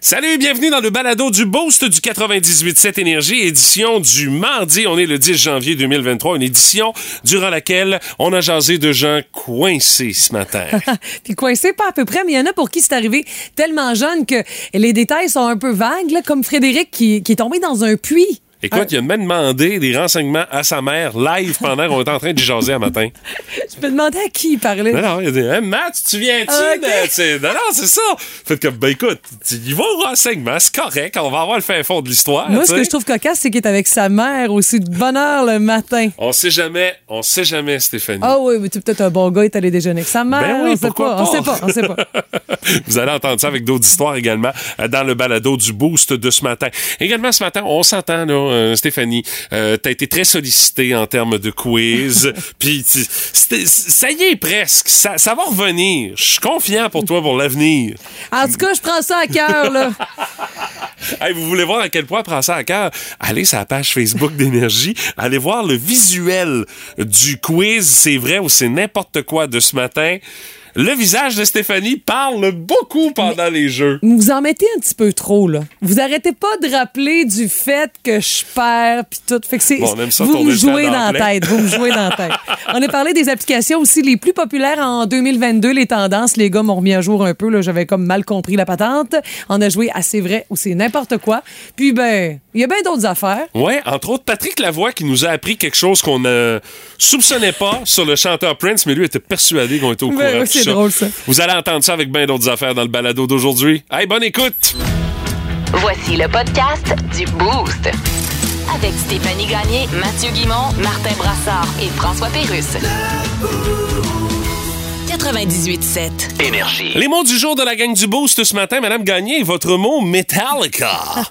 Salut, bienvenue dans le balado du Boost du 98.7 Énergie, édition du mardi. On est le 10 janvier 2023, une édition durant laquelle on a jasé de gens coincés ce matin. Puis coincés pas à peu près, mais il y en a pour qui c'est arrivé tellement jeune que les détails sont un peu vagues, comme Frédéric qui, qui est tombé dans un puits. Écoute, il a même demandé des renseignements à sa mère live pendant qu'on était en train de jaser un matin. Je peux demander à qui il parlait? Non, non, il a dit, Hey, Matt, tu viens-tu? Ah, ok. de- tu sais, Non, non, c'est ça. Fait que, ben écoute, y vas au renseignement, c'est correct, on va avoir le fin fond de l'histoire. Moi, ce que je trouve cocasse, c'est qu'il est avec sa mère aussi de bonne heure le matin. On sait jamais, on sait jamais, Stéphanie. Ah oui, mais tu es peut-être un bon gars, il est allé déjeuner avec sa mère. Ben oui, on sait pas, On sait pas, on sait pas. Vous allez entendre ça avec d'autres histoires également euh, dans le balado du Boost de ce matin. Également ce matin, on s'entend, là, euh, Stéphanie, euh, t'as été très sollicitée en termes de quiz. Puis ça y est presque, ça, ça va revenir. Je suis confiant pour toi pour l'avenir. En tout cas, je prends ça à cœur, là. Hey, vous voulez voir à quel point prend ça à cœur? Allez sur la page Facebook d'Énergie, allez voir le visuel du quiz, c'est vrai ou c'est n'importe quoi de ce matin? Le visage de Stéphanie parle beaucoup pendant les jeux. Vous en mettez un petit peu trop, là. Vous arrêtez pas de rappeler du fait que je perds, puis tout. Fait que c'est, Bon, on aime ça vous me jouez temps dans la tête. Vous me jouez dans la tête. On a parlé des applications aussi les plus populaires en 2022, les tendances. Les gars m'ont remis à jour un peu, là. J'avais comme mal compris la patente. On a joué à C'est vrai ou c'est n'importe quoi. Puis, ben, il y a bien d'autres affaires. Ouais, entre autres, Patrick Lavoie qui nous a appris quelque chose qu'on ne soupçonnait pas sur le chanteur Prince, mais lui était persuadé qu'on était au Ben courant oui, c'est drôle, ça. Vous allez entendre ça avec bien d'autres affaires dans le balado d'aujourd'hui. Hey, bonne écoute! Voici le podcast du Boost. Avec Stéphanie Gagné, Mathieu Guimont, Martin Brassard et François Pérusse. 98.7. Énergie. Les mots du jour de la gang du Boost ce matin, Madame Gagné, votre mot Metallica.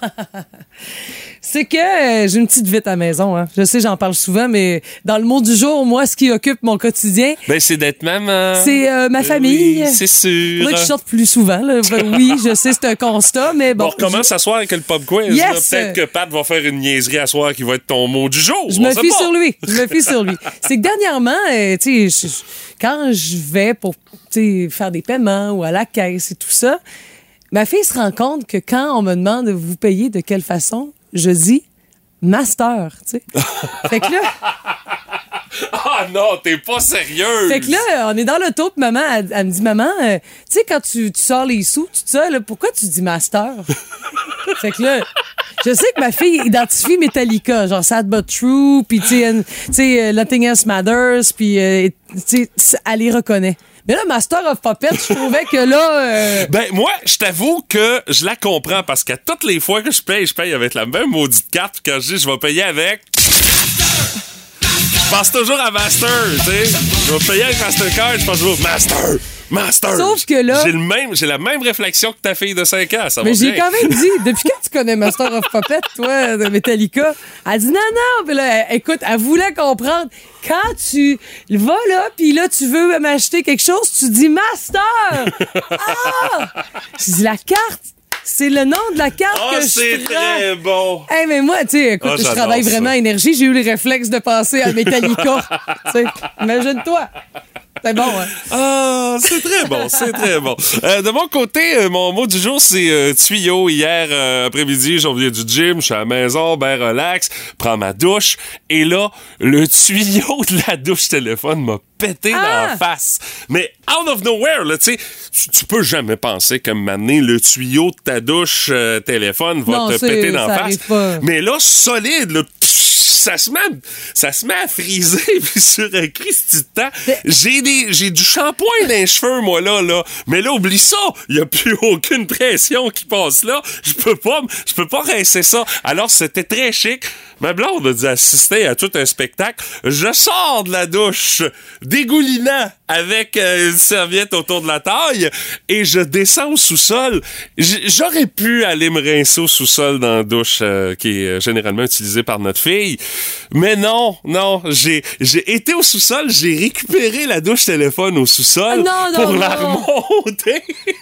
C'est que euh, j'ai une petite vite à la maison. Hein. Je sais, j'en parle souvent, mais dans le mot du jour, moi, ce qui occupe mon quotidien, ben, c'est d'être maman. c'est euh, ma famille. Oui, c'est sûr. Que je sorte plus souvent. là. Ben oui, je sais, c'est un constat, mais bon. on recommence à soir avec le pub quiz. Yes! là. Peut-être que Pat va faire une niaiserie à soir qui va être ton mot du jour. Je me fie pas. sur lui. Je me fie sur lui. C'est que dernièrement, euh, tu sais, je- je- quand je vais pour faire des paiements ou à la caisse et tout ça, ma fille se rend compte que quand on me demande de vous payer de quelle façon, je dis master, tu sais. fait que là, Ah non, t'es pas sérieuse. fait que là, on est dans l'auto, puis maman, elle, elle me dit, maman, euh, tu sais, quand tu, tu sors les sous, tout ça, là, pourquoi tu dis master? fait que là, je sais que ma fille identifie Metallica, genre Sad But True, puis tu sais, euh, Nothing Else Matters, puis euh, tu sais, elle les reconnaît. Mais là, Master of Puppets, je trouvais que là... euh, Ben, moi, je t'avoue que je la comprends parce qu'à toutes les fois que je paye, je paye avec la même maudite carte. Quand je dis je vais payer avec. Je pense toujours à Master, tu sais. Je vais payer avec Mastercard, je pense toujours Master! Master! Sauf que là- J'ai le même, j'ai la même réflexion que ta fille de 5 ans, ça Mais j'ai quand même dit, depuis quand tu connais Master of Puppets, toi, de Metallica? Elle dit non, non. Puis là, écoute, elle voulait comprendre. Quand tu vas là, puis là, tu veux m'acheter quelque chose, tu dis Master! ah! Je dis la carte. C'est le nom de la carte Ah, que je c'est très bon! Hey, mais moi, tu sais, écoute, Ah, je travaille ça. vraiment à énergie. J'ai eu le réflexe de penser à Metallica. imagine-toi. C'est bon, hein? Ah, c'est très bon, c'est très bon. Euh, de mon côté, euh, mon mot du jour, c'est euh, tuyau. Hier après-midi, j'en viens du gym, je suis à la maison, ben relax, prends ma douche. Et là, le tuyau de la douche téléphone m'a pété dans Ah! la face. Mais out of nowhere, là, tu sais, tu- peux jamais penser que m'amener le tuyau de ta douche téléphone va Non, te péter dans la face. pas. Mais là, solide, là, ça se met, à- ça se met à friser puis sur un Christy de temps. Mais- J'ai des, j'ai du shampoing dans les cheveux, moi, là, là. Mais là, oublie ça. Il y a plus aucune pression qui passe là. Je peux pas, je peux pas rincer ça. Alors, c'était très chic. Ma blonde a dû assister à tout un spectacle. Je sors de la douche, dégoulinant avec euh, une serviette autour de la taille, et je descends au sous-sol. J'aurais pu aller me rincer au sous-sol dans la douche euh, qui est euh, généralement utilisée par notre fille. Mais non, non, j'ai j'ai été au sous-sol, j'ai récupéré la douche téléphone au sous-sol Ah, non, pour la non. remonter.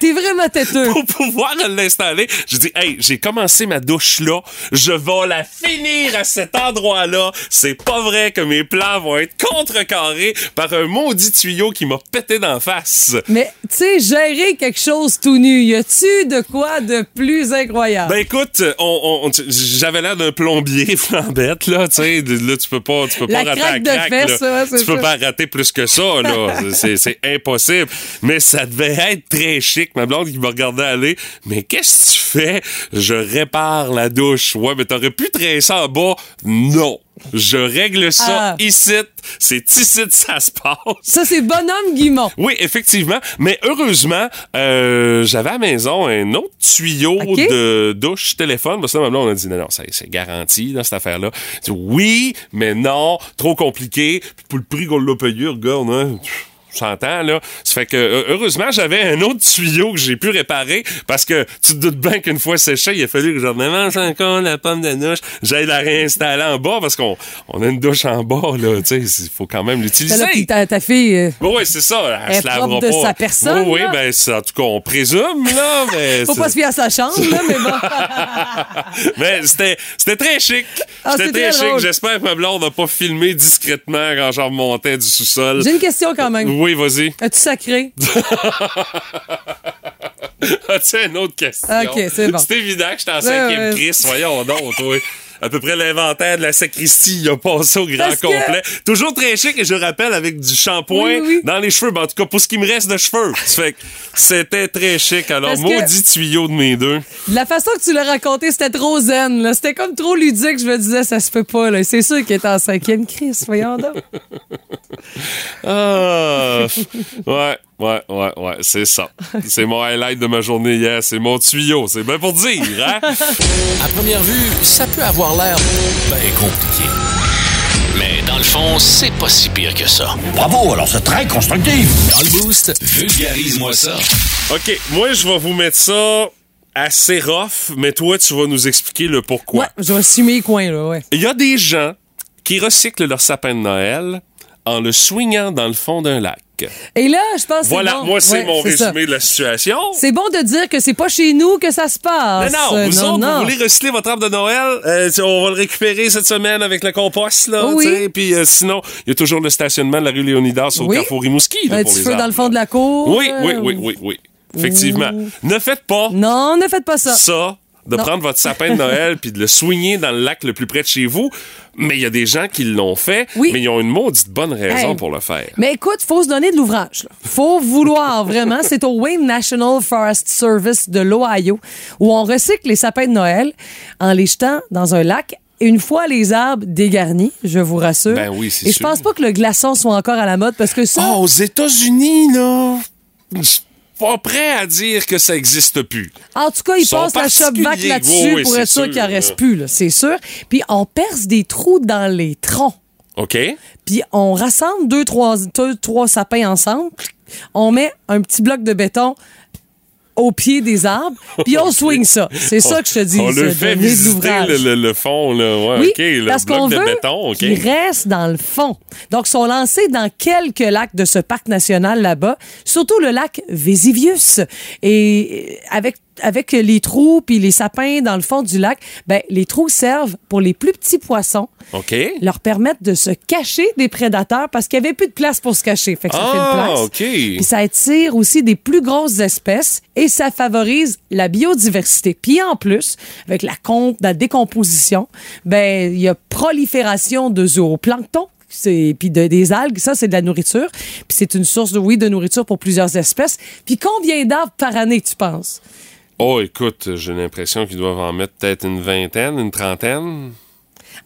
T'es vraiment têteux. pour pouvoir l'installer. J'ai dit, hey, j'ai commencé ma douche là, je vais la finir à cet endroit-là. C'est pas vrai que mes plans vont être contrecarrés par un maudit tuyau qui m'a pété d'en face. Mais, tu sais, gérer quelque chose tout nu, y a-tu de quoi de plus incroyable? Ben écoute, on, on- j'avais l'air d'un plombier flambette là, tu sais, là tu peux pas, tu peux La pas rater craque de la craque, fesses, là. ouais, c'est tu peux ça. pas rater plus que ça là, c'est impossible. Mais ça devait être très chic, ma blonde qui me regardait aller. Mais qu'est-ce que tu fais? Je répare la douche. Ouais, mais t'aurais pu traiter ça en bas Non. Je règle ça Ah. ici. C'est ici que ça se passe. Ça, c'est bonhomme Guimont. Oui, effectivement. Mais heureusement, euh, j'avais à la maison un autre tuyau de douche téléphone. Parce que là, on a dit non, non, c'est c'est garanti, là, cette affaire-là. Oui, mais non, trop compliqué. Puis pour le prix qu'on l'a payé, regarde, hein. pff, S'entend, là. Ça fait que, heureusement, j'avais un autre tuyau que j'ai pu réparer parce que tu te doutes bien qu'une fois séché, il a fallu que je remange encore la pomme de douche. J'aille la réinstaller en bas parce qu'on on a une douche en bas, là. Tu sais, il faut quand même Ben l'utiliser. là, puis ta, ta fille, euh, Oui, c'est ça. Elle, Elle se lavera de pas. sa personne, Oui, oui, ben, en tout cas, on présume, là. Mais faut pas se fier à sa chambre, là, mais bon. mais c'était, c'était très chic. Ah, c'était très, très chic. J'espère que ma blonde n'a pas filmé discrètement quand j'en remontais du sous-sol. J'ai une question quand même. Oui, vas-y. As-tu sacré? As-tu une autre question? Ok, c'est bon. C'est évident que j'étais en cinquième ouais. Christ. Voyons donc, toi. À peu près l'inventaire de la sacristie, il a passé au grand Parce que- complet. Toujours très chic, et je rappelle, avec du shampoing Oui, oui. dans les cheveux. Ben, en tout cas, pour ce qui me reste de cheveux. Fait c'était très chic. Alors, Parce que- maudit tuyau de mes deux. La façon que tu l'as raconté, c'était trop zen. C'était comme trop ludique. Je me disais, ça se peut pas. C'est sûr qu'il était en cinquième crise. Voyons donc. Ah, ouais, ouais, ouais, ouais, c'est ça. C'est mon highlight de ma journée hier. C'est mon tuyau. C'est bien pour dire, hein? À première vue, ça peut avoir l'air bien compliqué. Mais dans le fond, c'est pas si pire que ça. Bravo, alors c'est très constructif. Dans le boost, vulgarise-moi ça. OK, moi, je vais vous mettre ça assez rough, mais toi, tu vas nous expliquer le pourquoi. Ouais, je vais assumer les coins, là, ouais. Il y a des gens qui recyclent leur sapin de Noël en le swingant dans le fond d'un lac. Et là, je pense que c'est Voilà, bon. moi, c'est Ouais, mon ça. résumé de la situation. C'est bon de dire que c'est pas chez nous que ça se passe. Non, non, vous non, autres, non. vous voulez recycler votre arbre de Noël, euh, on va le récupérer cette semaine avec le compost, là, Oui. puis euh, sinon, il y a toujours le stationnement de la rue Léonidas au Oui. Carrefour Rimouski, là, Un pour petit les feu dans le fond de la cour. Oui, oui, oui, oui, oui. Effectivement. Ne faites pas Non, ne faites pas ça. ça, de Non. prendre votre sapin de Noël puis de le soigner dans le lac le plus près de chez vous. Mais il y a des gens qui l'ont fait, Oui. mais ils ont une maudite bonne raison Hey. pour le faire. Mais écoute, faut se donner de l'ouvrage. là. Faut vouloir vraiment. C'est au Wayne National Forest Service de l'Ohio où on recycle les sapins de Noël en les jetant dans un lac. Une fois les arbres dégarnis, je vous rassure. Ben oui, c'est Et je pense pas que le glaçon soit encore à la mode parce que ça. Oh, aux États-Unis, là, pas prêt à dire que ça existe plus. En tout cas, ils passent la shop back là-dessus Oui, pour être sûr sûr, qu'il en reste plus, là, c'est sûr. Puis on perce des trous dans les troncs. OK? Puis on rassemble deux trois, deux, trois sapins ensemble. On met un petit bloc de béton au pied des arbres, puis on swing ça. C'est ça que je te dis. On le fait visiter le, le- le fond, là. Ouais, Oui, OK, le parce qu'on veut béton, OK. qu'ils restent dans le fond. Donc, ils sont lancés dans quelques lacs de ce parc national là-bas, surtout le lac Vésivius. Et euh, avec avec les trous puis les sapins dans le fond du lac, ben les trous servent pour les plus petits poissons, OK? leur permettent de se cacher des prédateurs parce qu'il y avait plus de place pour se cacher. Fait que ça fait une Ah, place. OK. Puis ça attire aussi des plus grosses espèces et ça favorise la biodiversité. Puis en plus, avec la, la décomposition, ben il y a prolifération de zooplancton. Puis de, des algues, ça c'est de la nourriture. Puis c'est une source de oui de nourriture pour plusieurs espèces. Puis combien d'arbres par année tu penses? Oh, écoute, j'ai l'impression qu'ils doivent en mettre peut-être une vingtaine, une trentaine.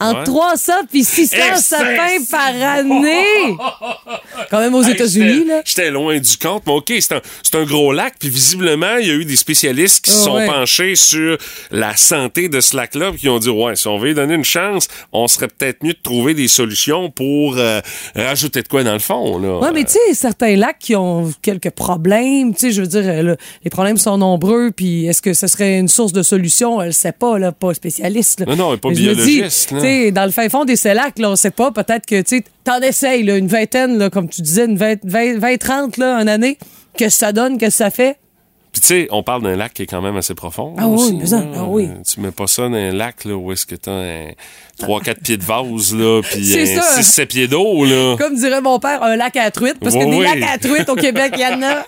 Entre Ouais. 300 puis 600 Eh, sapins par année. Quand même aux Hey, États-Unis là. J'étais loin du compte, mais OK, c'est un, un gros lac, puis visiblement, il y a eu des spécialistes qui se Ah sont ouais. penchés sur la santé de ce lac-là, puis qui ont dit, ouais, si on veut lui donner une chance, on serait peut-être mieux de trouver des solutions pour euh, rajouter de quoi dans le fond, là. Ouais, mais tu sais, certains lacs qui ont quelques problèmes, tu sais, je veux dire, là, les problèmes sont nombreux, puis est-ce que ce serait une source de solution? Elle sait pas, là, pas spécialiste. là. Non, non, elle est pas Mais dis, biologiste, là. Tu sais, dans le fin fond des lacs, là, on sait pas, peut-être que, tu t'en essayes, là, une vingtaine, là, comme tu disais, une 20, 20, 20, 30, là, une année, que ça donne, que ça fait? Puis tu sais, on parle d'un lac qui est quand même assez profond. Ah oui, aussi, ah oui. Tu mets pas ça dans un lac là, où est-ce que t'as un 3-4 pieds de vase, là, puis C'est un ça. 6-7 pieds d'eau, là. Comme dirait mon père, un lac à truite, parce que Oui, des oui. lacs à truite au Québec, il y en a.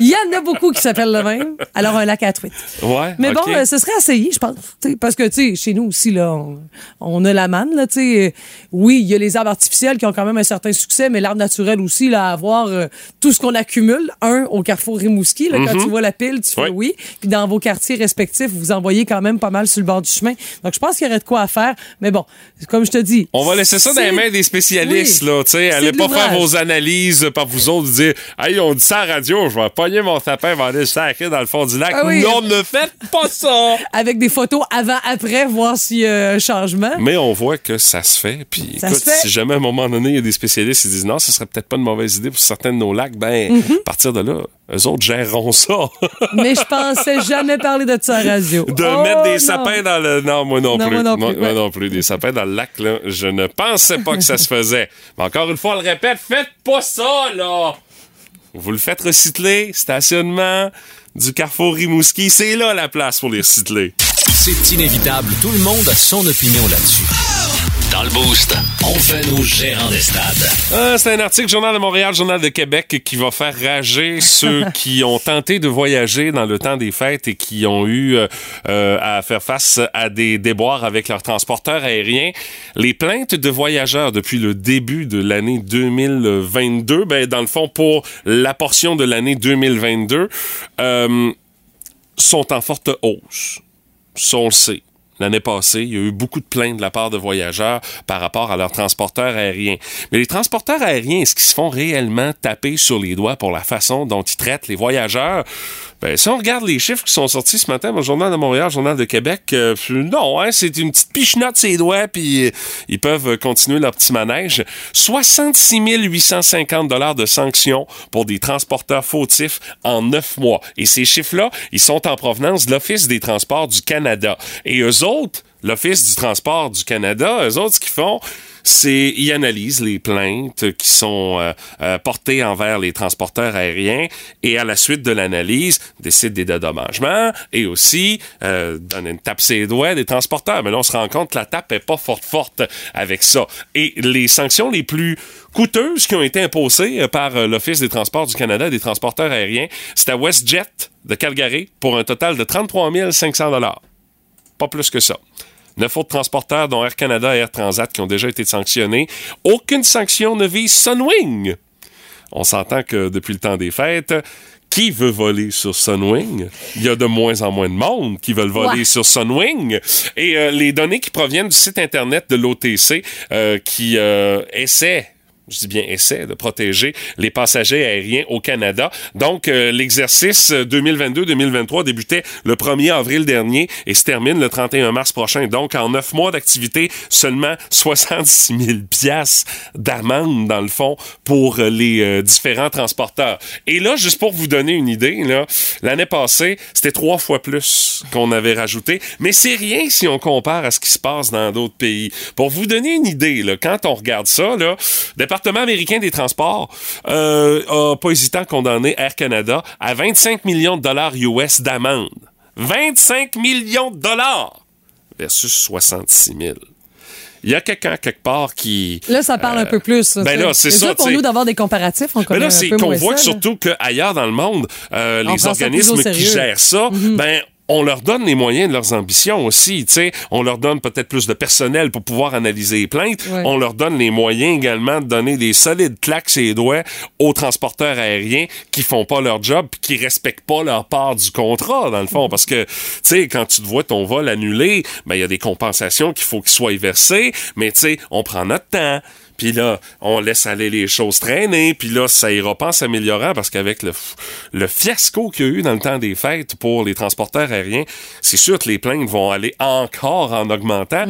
Il y en a beaucoup qui s'appellent le même. Alors, un lac à truite. Ouais, Mais bon, euh, ce serait essayé, je pense. Parce que, tu sais, chez nous aussi, là, on, on a la manne, là, tu sais. Euh, Oui, il y a les arbres artificiels qui ont quand même un certain succès, mais l'arbre naturel aussi, là, à avoir euh, tout ce qu'on accumule. Un, au carrefour Rimouski, là, quand tu vois la pile, tu fais oui. Puis dans vos quartiers respectifs, vous envoyez quand même pas mal sur le bord du chemin. Donc, je pense qu'il y aurait de quoi à faire. Mais bon, comme je te dis. On va laisser ça dans les mains des spécialistes, Oui. là, tu sais. C'est Allez pas faire vos analyses par vous autres, dire, hey, on dit ça à la radio, je vais pogner mon sapin, vais aller le sacrer dans le fond du lac. Ah oui. Non, ne faites pas ça! Avec des photos avant-après, voir s'il y a un changement. Mais on voit que ça se fait. Puis écoute, fait. si jamais à un moment donné, il y a des spécialistes qui disent non, ce serait peut-être pas une mauvaise idée pour certains de nos lacs, ben, Mhm. à partir de là, eux autres géreront ça. Mais je pensais jamais parler de ça à radio. de Oh, mettre des non. sapins dans le. Non, moi non, Non, plus. moi non plus, moi ouais. non plus. Des sapins dans le lac, là, je ne pensais pas que ça se faisait. Mais encore une fois, on le répète, faites pas ça, là! Vous le faites recycler, stationnement du carrefour Rimouski, c'est là la place pour les recycler. C'est inévitable, tout le monde a son opinion là-dessus. Dans le Boost, on fait nos gérants des stades. Ah, c'est un article Journal de Montréal, Journal de Québec qui va faire rager ceux qui ont tenté de voyager dans le temps des fêtes et qui ont eu euh, euh, à faire face à des déboires avec leur transporteur aérien. Les plaintes de voyageurs depuis le début de l'année 2022, ben dans le fond pour la portion de l'année 2022, euh, sont en forte hausse. Ça, on le sait. L'année passée, il y a eu beaucoup de plaintes de la part de voyageurs par rapport à leurs transporteurs aériens. Mais les transporteurs aériens, est-ce qu'ils se font réellement taper sur les doigts pour la façon dont ils traitent les voyageurs? Ben, si on regarde les chiffres qui sont sortis ce matin le Journal de Montréal, Journal de Québec, euh, non, hein, c'est une petite pichenote ses doigts, puis euh, ils peuvent continuer leur petit manège. 66 850 dollars de sanctions pour des transporteurs fautifs en neuf mois. Et ces chiffres-là, ils sont en provenance de l'Office des transports du Canada. Et eux autres, l'Office du transport du Canada, eux autres, ce qu'ils font, c'est ils analysent les plaintes qui sont euh, euh, portées envers les transporteurs aériens et à la suite de l'analyse décident des dédommagements et aussi euh, donnent une tape ses doigts des transporteurs. Mais là, on se rend compte que la tape est pas forte forte avec ça. Et les sanctions les plus coûteuses qui ont été imposées euh, par euh, l'Office des transports du Canada et des transporteurs aériens, c'est à WestJet de Calgary pour un total de 33 500 dollars. Pas plus que ça. Neuf autres transporteurs, dont Air Canada et Air Transat, qui ont déjà été sanctionnés. Aucune sanction ne vise Sunwing. On s'entend que depuis le temps des fêtes, qui veut voler sur Sunwing? Il y a de moins en moins de monde qui veulent voler Ouais. sur Sunwing. Et euh, les données qui proviennent du site Internet de l'OTC, euh, qui euh, essaie je dis bien essaie de protéger les passagers aériens au Canada. Donc, euh, l'exercice 2022-2023 débutait le 1er avril dernier et se termine le 31 mars prochain. Donc, en neuf mois d'activité, seulement 66 000 piastres d'amende, dans le fond, pour euh, les euh, différents transporteurs. Et là, juste pour vous donner une idée, l'année passée, c'était trois fois plus qu'on avait rajouté. Mais c'est rien si on compare à ce qui se passe dans d'autres pays. Pour vous donner une idée, là, quand on regarde ça, là, département américain des transports euh, a pas hésitant à condamner Air Canada à 25 millions de dollars US d'amende. 25 millions de dollars versus 66 000. Il y a quelqu'un quelque part qui... Là, ça parle un peu plus. ben là, c'est ça, pour nous d'avoir des comparatifs. On Mais connaît là, c'est qu'on voit ça, surtout qu'ailleurs dans le monde, euh, les organismes qui gèrent ça, ben on leur donne les moyens de leurs ambitions aussi, tu sais. On leur donne peut-être plus de personnel pour pouvoir analyser les plaintes. Ouais. On leur donne les moyens également de donner des solides claques les doigts aux transporteurs aériens qui font pas leur job puis qui respectent pas leur part du contrat, dans le fond. Parce que, tu sais, quand tu te vois ton vol annulé, ben, il y a des compensations qu'il faut qu'ils soient versées, mais tu sais, on prend notre temps. Puis là, on laisse aller les choses traîner. Puis là, ça ira pas en s'améliorant parce qu'avec le, le fiasco qu'il y a eu dans le temps des fêtes pour les transporteurs aériens, c'est sûr que les plaintes vont aller encore en augmentant.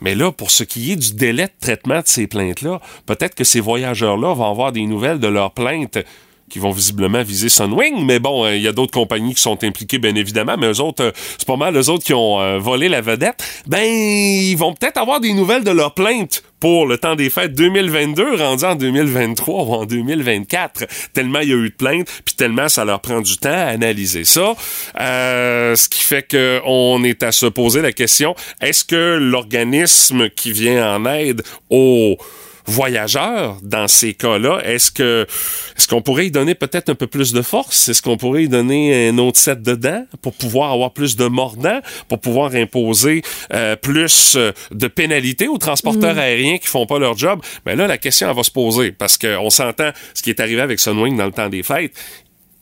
Mais là, pour ce qui est du délai de traitement de ces plaintes-là, peut-être que ces voyageurs-là vont avoir des nouvelles de leurs plaintes qui vont visiblement viser Sunwing. Mais bon, euh, il y a d'autres compagnies qui sont impliquées, bien évidemment. Mais eux autres, euh, c'est pas mal eux autres qui ont euh, volé la vedette. Ben, ils vont peut-être avoir des nouvelles de leur plainte pour le temps des fêtes 2022 rendu en 2023 ou en 2024 tellement il y a eu de plaintes puis tellement ça leur prend du temps à analyser ça Euh, ce qui fait que on est à se poser la question est-ce que l'organisme qui vient en aide aux voyageurs dans ces cas-là, est-ce que est-ce qu'on pourrait y donner peut-être un peu plus de force? Est-ce qu'on pourrait y donner un autre set de dents pour pouvoir avoir plus de mordants, pour pouvoir imposer euh, plus euh, de pénalités aux transporteurs aériens qui font pas leur job? Mais là, la question elle va se poser parce qu'on s'entend ce qui est arrivé avec Sunwing dans le temps des fêtes.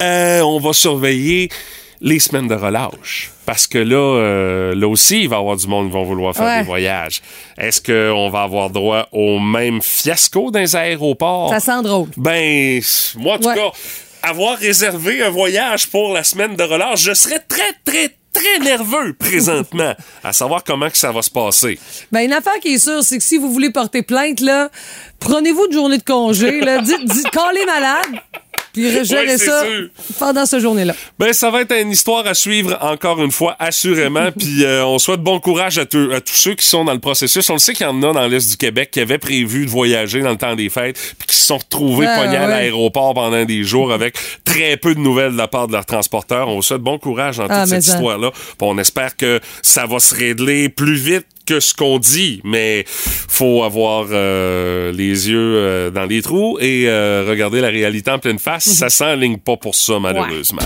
Euh, on va surveiller les semaines de relâche. Parce que là, euh, là aussi, il va y avoir du monde qui vont vouloir faire Ouais. des voyages. Est-ce qu'on va avoir droit au même fiasco dans les aéroports? Ça sent drôle. Ben, moi, en tout Ouais. cas, avoir réservé un voyage pour la semaine de relâche, je serais très, très, très nerveux présentement à savoir comment que ça va se passer. Ben, une affaire qui est sûre, c'est que si vous voulez porter plainte, là, prenez-vous une journée de congé, là, dites, dites, callez malade, puis Ouais, c'est ça sûr. pendant cette journée-là. Ben, ça va être une histoire à suivre encore une fois, assurément. Puis euh, on souhaite bon courage à, tous- à tous ceux qui sont dans le processus. On le sait qu'il y en a dans l'Est du Québec qui avaient prévu de voyager dans le temps des fêtes, puis qui se sont retrouvés Ah, pognés à l'aéroport pendant des jours avec très peu de nouvelles de la part de leur transporteur. On vous souhaite bon courage dans toute Ah, mais cette histoire-là. On espère que ça va se régler plus vite que ce qu'on dit, mais faut avoir euh, les yeux euh, dans les trous et euh, regarder la réalité en pleine face. Ça s'enligne pas pour ça, malheureusement.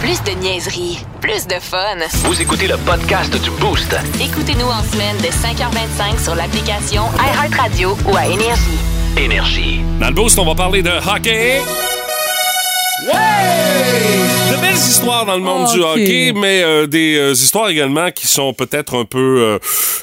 Plus de niaiserie, plus de fun. Vous écoutez le podcast du Boost. Écoutez-nous en semaine de 5h25 sur l'application iHeartRadio ou à Énergie. Énergie. Dans le boost, on va parler de hockey. Ouais! Belles histoires dans le monde du Ok. hockey, mais euh, des euh, histoires également qui sont peut-être un peu, euh,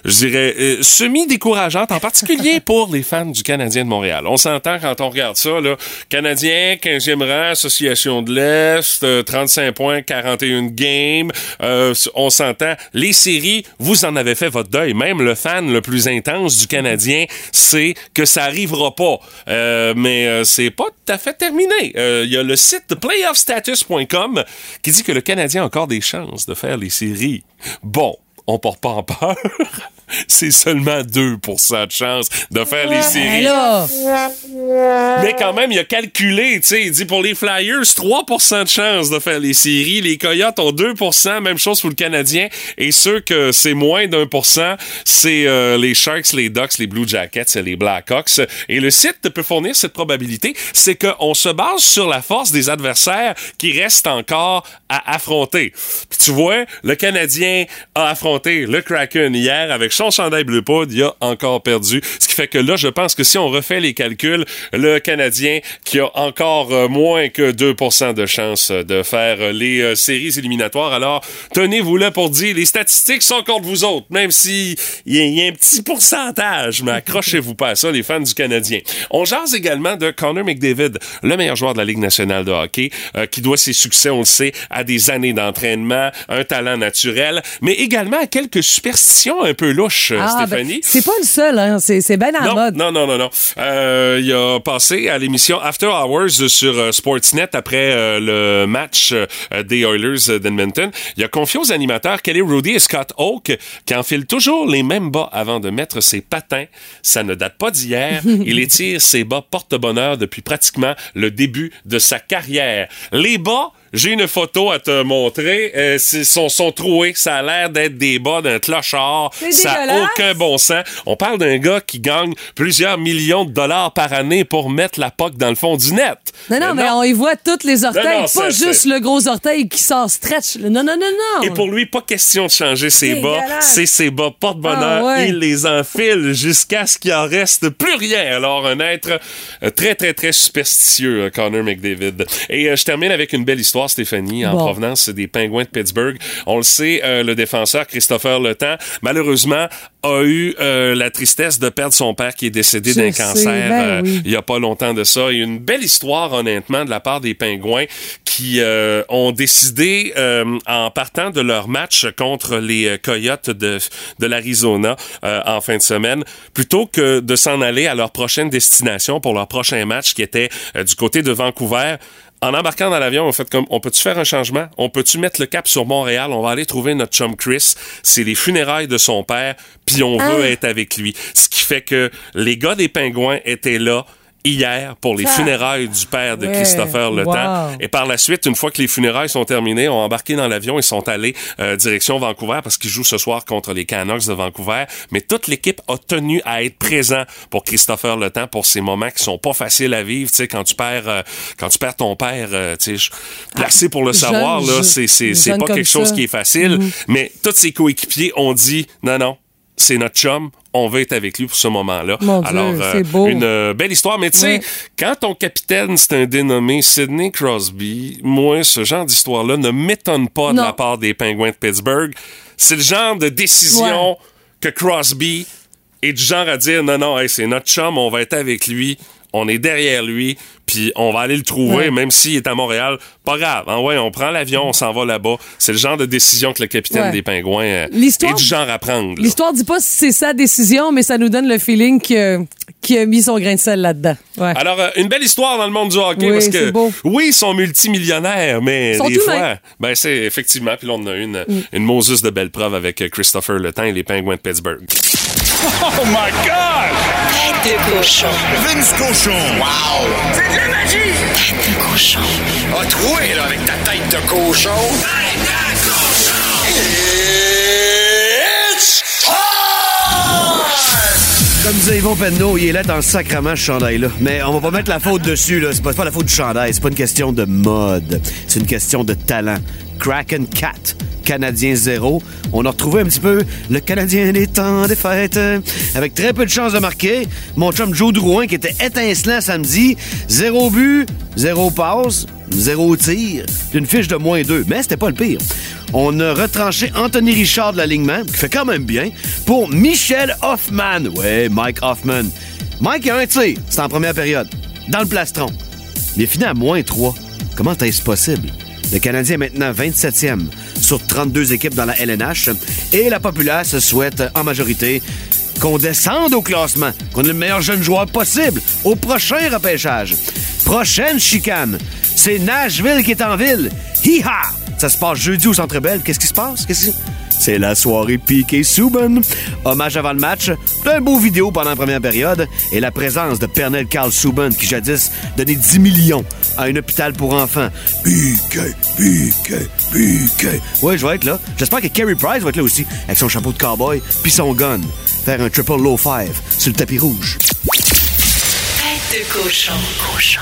je dirais, euh, semi-décourageantes, en particulier pour les fans du Canadien de Montréal. On s'entend quand on regarde ça, là. Canadien, 15e rang, Association de l'Est, euh, 35 points, 41 games. Euh, on s'entend. Les séries, vous en avez fait votre deuil. Même le fan le plus intense du Canadien sait que ça arrivera pas. Euh, mais c'est pas tout à fait terminé. Euh, Il y a le site playoffstatus.com qui dit que le Canadien a encore des chances de faire les séries. Bon, on porte pas en peur. C'est seulement 2% de chance de faire les séries. Mais quand même, il a calculé, tu sais, il dit pour les Flyers, 3% de chance de faire les séries. Les Coyotes ont 2% même chose pour le Canadien. Et ceux que c'est moins d'un pour cent, c'est euh, les Sharks, les Ducks, les Blue Jackets et les Blackhawks. Et le site peut fournir cette probabilité, c'est qu'on se base sur la force des adversaires qui restent encore à affronter. Puis tu vois, le Canadien a affronté le Kraken hier avec son chandail bleu poudre, il a encore perdu. Ce qui fait que là, je pense que si on refait les calculs, le Canadien qui a encore euh, moins que 2% de chance de faire euh, les euh, séries éliminatoires. Alors, tenez-vous là pour dire, les statistiques sont contre vous autres, même si il y, y a un petit pourcentage, mais accrochez-vous pas à ça, les fans du Canadien. On jase également de Connor McDavid, le meilleur joueur de la Ligue nationale de hockey, qui doit ses succès, on le sait, à des années d'entraînement, un talent naturel, mais également à quelques superstitions un peu louches, euh, ah, ben, Stéphanie. c'est pas le seul, hein. C'est, c'est bien à la Non, mode. non, non, non, non. Euh, il a passé à l'émission After Hours sur euh, Sportsnet après euh, le match euh, des Oilers d'Edmonton. Il a confié aux animateurs Kelly Rudy et Scott Oak qui enfilent toujours les mêmes bas avant de mettre ses patins. Ça ne date pas d'hier. Il étire ses bas porte-bonheur depuis pratiquement le début de sa carrière. Les bas j'ai une photo à te montrer. Euh, c'est- sont, sont troués. Ça a l'air d'être des bas d'un clochard. Ça n'a aucun bon sens. On parle d'un gars qui gagne plusieurs millions de dollars par année pour mettre la poque dans le fond du net. Non, non, mais on y voit toutes les orteils, Non, non, pas juste le gros orteil qui sort stretch. Non, non, non, non. Et pour lui, pas question de changer ses bas. C'est ses bas porte-bonheur. Ah ouais. Il les enfile jusqu'à ce qu'il en reste plus rien. Alors, un être euh, très, très, très superstitieux, euh, Connor McDavid. Et euh, je termine avec une belle histoire, Stéphanie, en Bon. provenance des Pingouins de Pittsburgh. On le sait, euh, le défenseur Christopher Le Temps, malheureusement, a eu euh, la tristesse de perdre son père qui est décédé d'un cancer ben euh, oui. il y a pas longtemps de ça. Il y a une belle histoire, honnêtement, de la part des Pingouins qui euh, ont décidé, euh, en partant de leur match contre les euh, Coyotes de, de l'Arizona euh, en fin de semaine, plutôt que de s'en aller à leur prochaine destination pour leur prochain match qui était du côté de Vancouver, en embarquant dans l'avion, on fait comme, on peut-tu faire un changement? On peut-tu mettre le cap sur Montréal? On va aller trouver notre chum Chris. C'est les funérailles de son père, puis on veut être avec lui. Ce qui fait que les gars des Pingouins étaient là hier pour les Ah. funérailles du père de Ouais. Christopher Le Wow. Temps. Et par la suite, une fois que les funérailles sont terminées, ont embarqué dans l'avion et sont allés euh, direction Vancouver parce qu'ils jouent ce soir contre les Canucks de Vancouver. Mais toute l'équipe a tenu à être présent pour Christopher Le Temps pour ces moments qui sont pas faciles à vivre. Tu sais, quand tu perds, euh, quand tu perds ton père, euh, tu sais, je- placé pour le jeune, savoir, là, c'est c'est pas quelque chose qui est facile. Mais tous ses coéquipiers ont dit non non. C'est notre chum, on veut être avec lui pour ce moment-là. Dieu, Alors, c'est beau. une euh, belle histoire. Mais tu sais, quand ton capitaine, c'est un dénommé Sidney Crosby, moi, ce genre d'histoire-là ne m'étonne pas de la part des Penguins de Pittsburgh. C'est le genre de décision Ouais. que Crosby est du genre à dire non, non, hey, c'est notre chum, on va être avec lui, on est derrière lui, puis on va aller le trouver, Ouais. même s'il est à Montréal. Pas grave, hein, ouais, on prend l'avion, on s'en va là-bas. C'est le genre de décision que le capitaine Ouais. des Pingouins euh, L'histoire- est du genre à prendre. L'histoire dit pas si c'est sa décision, mais ça nous donne le feeling que- qu'il a mis son grain de sel là-dedans. Ouais. Alors, euh, une belle histoire dans le monde du hockey Oui, parce que, beau. oui, ils sont multimillionnaires, mais sont des fois, ben, c'est effectivement, puis là, on a une, Mm. une Moses de belle preuve avec euh, Christopher Le Temps et les Penguins de Pittsburgh. Oh my God! Tête de cochon. Vince Cochon! Wow! C'est de la magie! Tête de cochon. A troué, là, avec ta tête de cochon. Tête de cochon! It's time! Comme disait Yvon Penneau, il est là dans le sacrement, ce chandail-là. Mais on va pas mettre la faute dessus, là. C'est pas, c'est pas la faute du chandail. C'est pas une question de mode. C'est une question de talent. Kraken Cat. Canadien zéro. On a retrouvé un petit peu le Canadien des temps des fêtes. euh, Avec très peu de chances de marquer. Mon chum Joe Drouin, qui était étincelant samedi. Zéro but, zéro passe, zéro tir. puis Une fiche de moins deux. Mais c'était pas le pire. On a retranché Anthony Richard de l'alignement, qui fait quand même bien, pour Michel Hoffman. Ouais, Mike Hoffman. Mike a un tir, c'est en première période, dans le plastron. Il est fini à moins 3. Comment est-ce possible? Le Canadien est maintenant 27e sur 32 équipes dans la LNH et la populace souhaite en majorité qu'on descende au classement, qu'on ait le meilleur jeune joueur possible au prochain repêchage. Prochaine chicane, c'est Nashville qui est en ville. Hi-ha! Ça se passe jeudi au Centre Bell. Qu'est-ce qui se passe? Qu'est-ce que- C'est la soirée piquée Souben. Hommage avant le match, un beau vidéo pendant la première période et la présence de Pernell Carl Souben qui jadis donnait 10 millions à un hôpital pour enfants. Piqué, piqué, piqué. Ouais, je vais être là. J'espère que Kerry Price va être là aussi avec son chapeau de cowboy puis son gun. Faire un triple low five sur le tapis rouge. Tête de cochon. Cochon.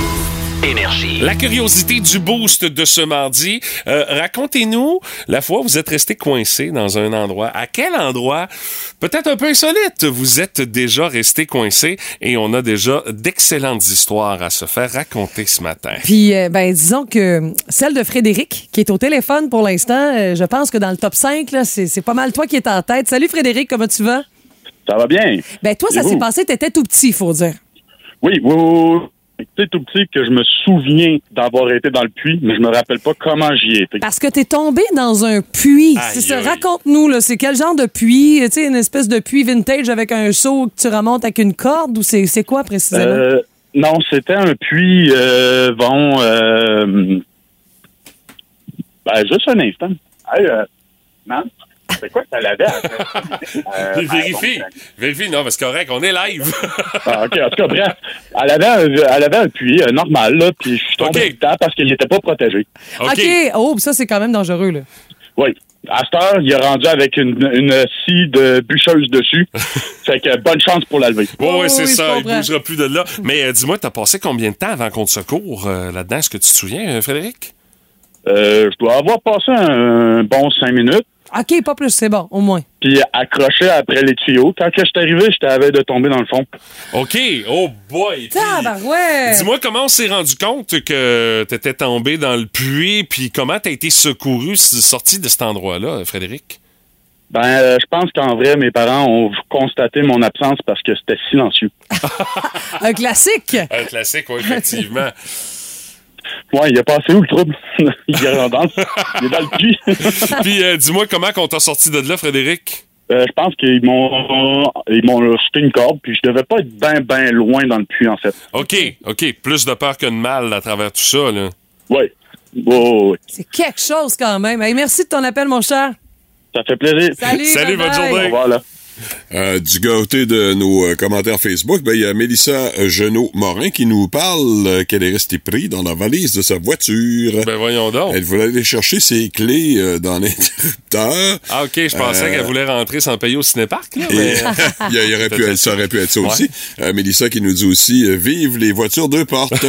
Énergie. La curiosité du boost de ce mardi. Euh, Racontez-nous, la fois où vous êtes resté coincé dans un endroit. À quel endroit, peut-être un peu insolite, vous êtes déjà resté coincé et on a déjà d'excellentes histoires à se faire raconter ce matin. Puis, euh, ben, disons que celle de Frédéric, qui est au téléphone pour l'instant, euh, je pense que dans le top 5, là, c'est pas mal toi qui es en tête. Salut Frédéric, comment tu vas? Ça va bien. Ben, toi, ça s'est passé, t'étais tout petit, faut dire. Oui, oui, oui. C'est tout petit que je me souviens d'avoir été dans le puits, mais je me rappelle pas comment j'y étais. Parce que t'es tombé dans un puits. C'est ça. Raconte-nous, là, c'est quel genre de puits? Tu sais, une espèce de puits vintage avec un seau que tu remontes avec une corde ou c'est c'est quoi précisément? Euh, non, c'était un puits, euh, bon, euh, ben, juste un instant. Hey, euh, non, c'est quoi que ça l'avait? euh, vérifie, vérifie, non, mais c'est correct, on est live. Ah, OK, en tout cas, bref, elle avait un, elle avait un puits euh, normal, là, puis je suis tombé OK. dedans parce qu'il n'était pas protégé. OK. Oh, ça, c'est quand même dangereux, là. Oui. À cette heure, il est rendu avec une, une scie de bûcheuse dessus. fait que bonne chance pour la lever. C'est oui, je ça, il comprends. bougera plus de là. Mais euh, dis-moi, t'as passé combien de temps avant qu'on te secours euh, là-dedans? Est-ce que tu te souviens, euh, Frédéric? Euh, je dois avoir passé un bon cinq minutes, OK, pas plus, c'est bon, au moins. puis accroché après les tuyaux. Quand que je suis arrivé, j'étais à veille de tomber dans le fond. OK, oh boy! Tabarouette! Dis-moi comment on s'est rendu compte que t'étais tombé dans le puits, puis comment t'as été secouru, sorti de cet endroit-là, Frédéric? Ben, euh, je pense qu'en vrai, mes parents ont constaté mon absence parce que c'était silencieux. Un classique! Un classique, oui, effectivement. Ouais, il a passé où le trouble? il est dans, il est dans le puits. Puis euh, dis-moi comment qu'on t'a sorti de là, Frédéric? Euh, je pense qu'ils m'ont ils m'ont jeté une corde, puis je devais pas être bien, bien loin dans le puits, en fait. OK, OK. Plus de peur que de mal à travers tout ça, là. Oui. Oh, oui. C'est quelque chose quand même. Hey, merci de ton appel, mon cher. Ça fait plaisir. Salut. Salut, bonne bye-bye. Au journée. revoir, là. Euh, du côté de nos euh, commentaires Facebook, ben, il y a Mélissa Genot-Morin qui nous parle euh, qu'elle est restée prise dans la valise de sa voiture. Ben voyons donc. Elle voulait aller chercher ses clés euh, dans l'interrupteur. Ah, OK, je pensais Euh, qu'elle voulait rentrer sans payer au cinéparc, là, Et, mais... il y aurait pu, être- ça aurait pu être ça Ouais. aussi. Euh, Mélissa qui nous dit aussi euh, Vive les voitures deux portes.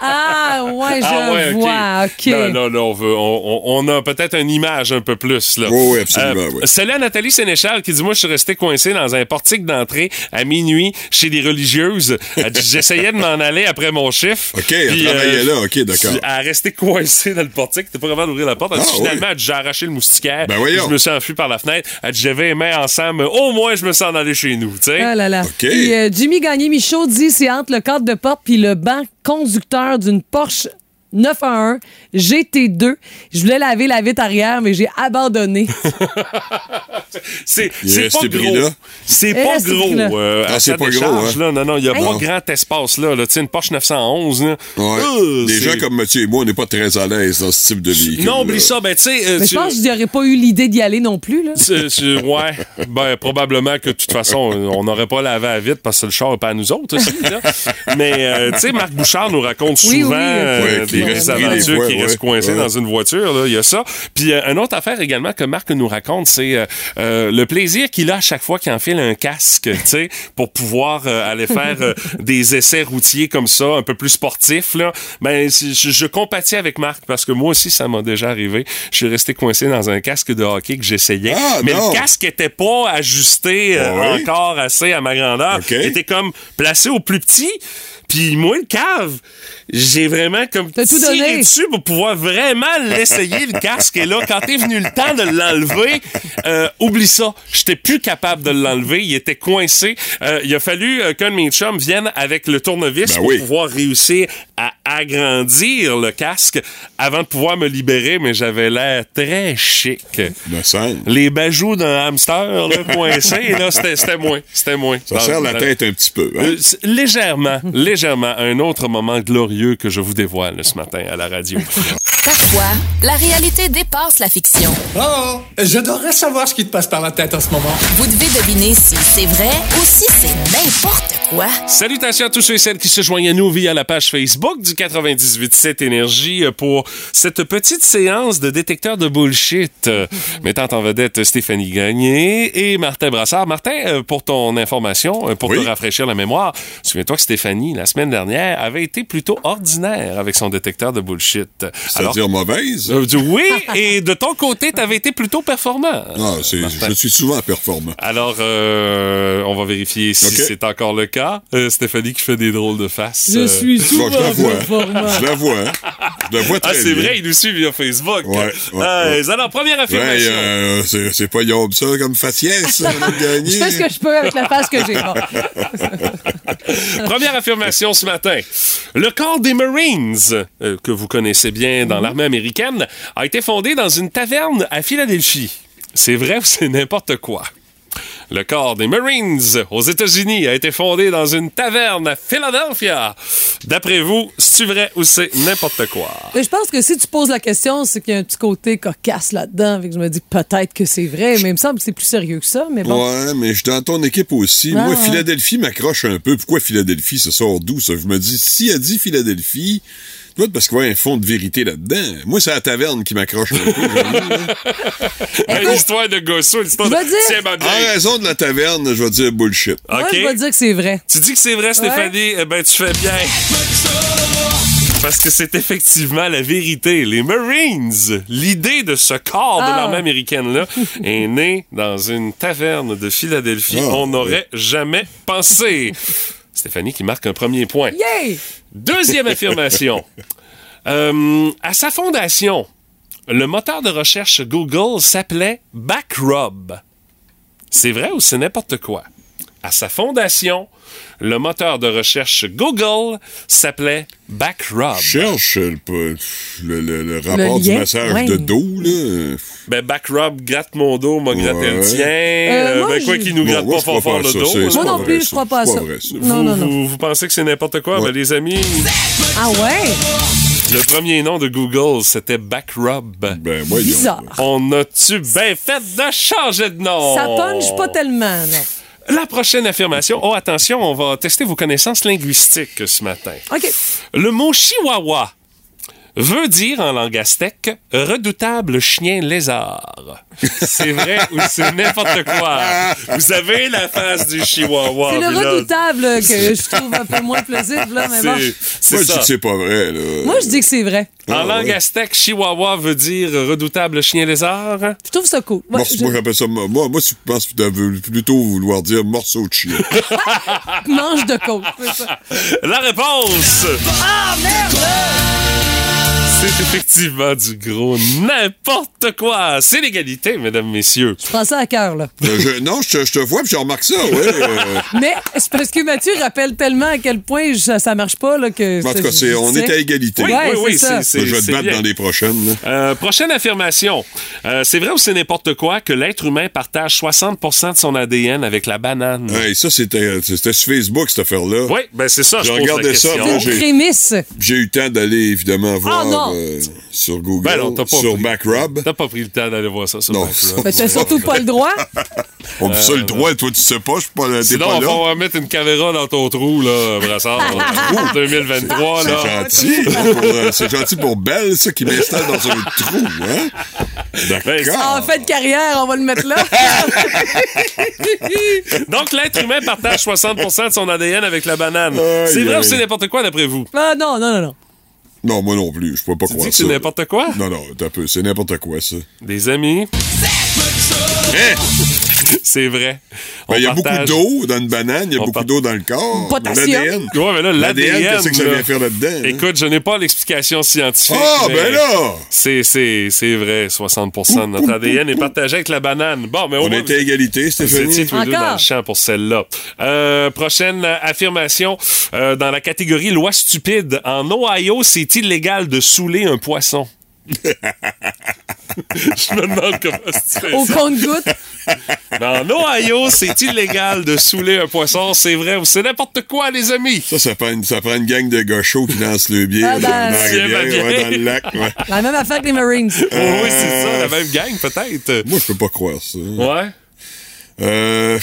Ah, ouais, je Ah ouais, vois. OK. Non, non, non, on, veut, on, on- on a peut-être une image un peu plus. Là. Oui, oui, absolument, oui. Celle-là, Nathalie Sénéchal qui dit Moi, je suis resté coincé dans un portique d'entrée à minuit chez des religieuses. Elle dit, J'essayais de m'en aller après mon chiffre. OK, elle travaillait là. OK, d'accord. Elle a resté coincée dans le portique. T'es pas capable d'ouvrir la porte. Elle dit, Ah, finalement, oui. j'ai arraché le moustiquaire. Ben voyons. Je me suis enfui par la fenêtre. Elle dit, j'avais les mains ensemble. Au moins, je me sens allé chez nous. tu sais. Ah là là. OK. Puis, euh, Jimmy Gagné-Michaud dit c'est entre le cadre de porte puis le banc conducteur d'une Porsche 911 GT2. Je voulais laver la vitre arrière, mais j'ai abandonné. C'est est c'est pas gros. C'est pas gros. euh, Ah, à c'est pas gros, hein? là. Non, non, il n'y a pas grand espace là. là. Tu sais, une Porsche 911. Là. Ouais. Euh, Des c'est- gens comme Mathieu et moi, on n'est pas très à l'aise dans ce type de véhicule. Non, oublie ça. Ben, tu sais. euh, Mais je tu- pense que j'aurais pas eu l'idée d'y aller non plus. Là. ouais, ben probablement que de toute façon, on n'aurait pas lavé à vite parce que le char n'est pas à nous autres aussi. là. Mais euh, tu sais, Marc Bouchard nous raconte Oui, souvent oui, euh, ok. Des, pris aventures fois, qui restent ouais. dans une voiture. là. Il y a ça. Puis euh, une autre affaire également que Marc nous raconte, c'est euh, euh, le plaisir qu'il a à chaque fois qu'il enfile un casque, tu sais, pour pouvoir euh, aller faire euh, des essais routiers comme ça, un peu plus sportifs. Là. Ben, je, je compatis avec Marc parce que moi aussi, ça m'a déjà arrivé. Je suis resté coincé dans un casque de hockey que j'essayais. Ah, mais non. le casque était pas ajusté Ah encore assez à ma grandeur. OK. Il était comme placé au plus petit. Puis moi, le cave, j'ai vraiment comme T'as tout tiré donné. dessus pour pouvoir vraiment l'essayer, le casque. Et là, quand est venu le temps de l'enlever, euh, oublie ça. J'étais plus capable de l'enlever. Il était coincé. Euh, il a fallu euh, qu'un de mes chums vienne avec le tournevis Ben pour oui. pouvoir réussir à agrandir le casque avant de pouvoir me libérer, mais j'avais l'air très chic. Semble. Les bajoux d'un hamster là, coincé, là, c'était c'était moins. C'était moins. Ça serre la tête un petit peu. Hein? euh, légèrement, légèrement, un autre moment glorieux que je vous dévoile ce matin à la radio. Parfois, la réalité dépasse la fiction. Oh, j'adorerais savoir ce qui te passe par la tête en ce moment. Vous devez deviner si c'est vrai ou si c'est n'importe quoi. Salutations à tous ceux et celles qui se joignent à nous via la page Facebook du 98.7 Énergie pour cette petite séance de détecteur de bullshit mettant en vedette Stéphanie Gagné et Martin Brassard. Martin, euh, pour ton information, euh, pour Oui. te rafraîchir la mémoire, souviens-toi que Stéphanie, la semaine dernière, avait été plutôt ordinaire avec son détecteur de bullshit. Alors, C'est-à-dire mauvaise? euh, du- oui, et de ton côté, t'avais été plutôt performant. Ah, c'est- je suis souvent performant. Alors, euh, on va vérifier si c'est encore le cas. Euh, Stéphanie qui fait des drôles de faces. Je euh, suis Bon, souvent je la vois. performant. Je la vois. Je la vois Ah, très c'est bien. vrai, il nous suit via Facebook. Ouais, ouais, Ah, ouais. Alors, première Ouais, affirmation. euh, c'est c'est pas yob ça comme faciès. Je fais ce que je peux avec la face que j'ai. Bon. Première affirmation ce matin. Le corps des Marines, euh, que vous connaissez bien dans l'armée américaine, a été fondé dans une taverne à Philadelphie. C'est vrai ou c'est n'importe quoi? Le corps des Marines aux États-Unis a été fondé dans une taverne à Philadelphia. D'après vous, c'est vrai ou c'est n'importe quoi? Mais je pense que si tu poses la question, c'est qu'il y a un petit côté cocasse là-dedans. Je me dis peut-être que c'est vrai, mais il me semble que c'est plus sérieux que ça. Mais bon. Ouais, mais je suis dans ton équipe aussi. Ah, Moi, ouais. Philadelphie m'accroche un peu. Pourquoi Philadelphie? Ça sort d'où, ça? Je me dis, si elle dit Philadelphie, parce qu'il y a un fond de vérité là-dedans. Moi, c'est la taverne qui m'accroche un peu. j'avoue, là. Une histoire de gosso, une histoire Je de... dire- Tiens, ma en raison de la taverne, je vais dire bullshit. Moi, OK? je vais dire que c'est vrai. Tu dis que c'est vrai, Stéphanie? Eh ben, tu fais bien. Parce que c'est effectivement la vérité. Les Marines, l'idée de ce corps de Ah. l'armée américaine-là, est née dans une taverne de Philadelphie. Ah, On n'aurait jamais pensé. Stéphanie qui marque un premier point. Yay! Deuxième affirmation. Euh, à sa fondation, le moteur de recherche Google s'appelait Backrub. C'est vrai ou c'est n'importe quoi? À sa fondation, le moteur de recherche Google s'appelait Backrub. Cherche le, le, le- le rapport Le du massage ouais. de dos, là. Ben, Backrub gratte mon dos, m'a gratté Ouais. le tien. Euh, moi, ben, quoi qu'il nous Non, gratte moi, pas fort le dos. hein. Moi non vrai, plus, je crois pas à ça. vrai, ça. Non, vous, non, non. Vous, vous pensez que c'est n'importe quoi? Ouais. Ben, les amis, Ah ouais? le premier nom de Google, c'était Backrub. Ben, voyons. Bizarre. On a-tu bien fait de changer de nom? Ça punch pas tellement, non. La prochaine affirmation. Oh, attention, on va tester vos connaissances linguistiques ce matin. OK. Le mot chihuahua veut dire en langue aztèque redoutable chien lézard. C'est vrai ou c'est n'importe quoi? Vous avez la face du chihuahua. C'est le là, redoutable que je trouve un peu moins plausible, là, mais bon. C'est Moi, je dis que c'est pas vrai, là. Moi, je dis que c'est vrai. En Ah, langue ouais. aztèque, chihuahua veut dire redoutable chien lézard? Je trouve ça cool. Ouais, Morce- je- Moi, j'appelle ça. Moi, moi, je pense que tu veux plutôt vouloir dire morceau de chien. mange de c'est ça. La réponse! Ah, merde! C'est effectivement du gros n'importe quoi. C'est l'égalité, mesdames, messieurs. Je prends ça à cœur, là. Euh, je- non, je te, je te vois puis je remarque ça, ouais. euh, Mais c'est parce que Mathieu rappelle tellement à quel point ça, ça marche pas, là, que... en tout cas, je- c'est, je on est à égalité. Oui, oui, oui, c'est ça. je vais te battre bien. dans les prochaines. Euh, prochaine affirmation. Euh, c'est vrai ou c'est n'importe quoi que l'être humain partage 60% de son ADN avec la banane? Hey, ça, c'était, sur Facebook, cette affaire-là. Oui, ben c'est ça, je regardé ça, j'ai- prémisse. J'ai eu le temps d'aller, évidemment, voir non! Euh, sur Google, Ben non, t'as pas sur. Backrub. T'as pas pris le temps d'aller voir ça sur Non. Mais t'as surtout pas le droit. On fait ça le droit, toi, tu sais pas, je suis pas là, Sinon, pas on va mettre une caméra dans ton trou, là, Brassard. en 2023, C'est là. gentil. pour, euh, c'est gentil pour Belle, ça, qui m'installe dans un trou, hein? D'accord. En fin de carrière, on va le mettre là. Donc, l'être humain partage 60% de son ADN avec la banane. C'est vrai ou c'est n'importe quoi, d'après vous? Ah non, non, non, non. Non, moi non plus, je peux pas Tu dis croire que ça. c'est n'importe quoi? Non, non, t'as peu, c'est n'importe quoi, ça. Des amis, C'est vrai. Ben, il y a partage- beaucoup d'eau dans une banane, il y a On beaucoup part- d'eau dans le corps. L'ADN. Ouais, mais là, l'ADN. qu'est-ce que ça vient faire là-dedans? hein? Écoute, je n'ai pas l'explication scientifique. Ah, ben là! C'est, c'est, c'est vrai, 60% de notre ADN est partagé avec la banane. Bon, mais au On moins, était à égalité, Vous Stéphanie. étiez tous les deux dans le champ pour celle-là. Euh, prochaine affirmation. Euh, dans la catégorie loi stupide, en Ohio, c'est illégal de saouler un poisson. Je me demande comment fais Au compte-goutte. En Ohio, c'est illégal de saouler un poisson. C'est vrai ou c'est n'importe quoi, les amis? Ça, ça prend, une, ça prend une gang de gauchos qui lancent le biais Ah, dans, la ouais, dans le lac. ouais. La même affaire que les Marines. Oui, c'est ça, la même gang, peut-être. Moi, je peux pas croire ça. Ouais. Euh,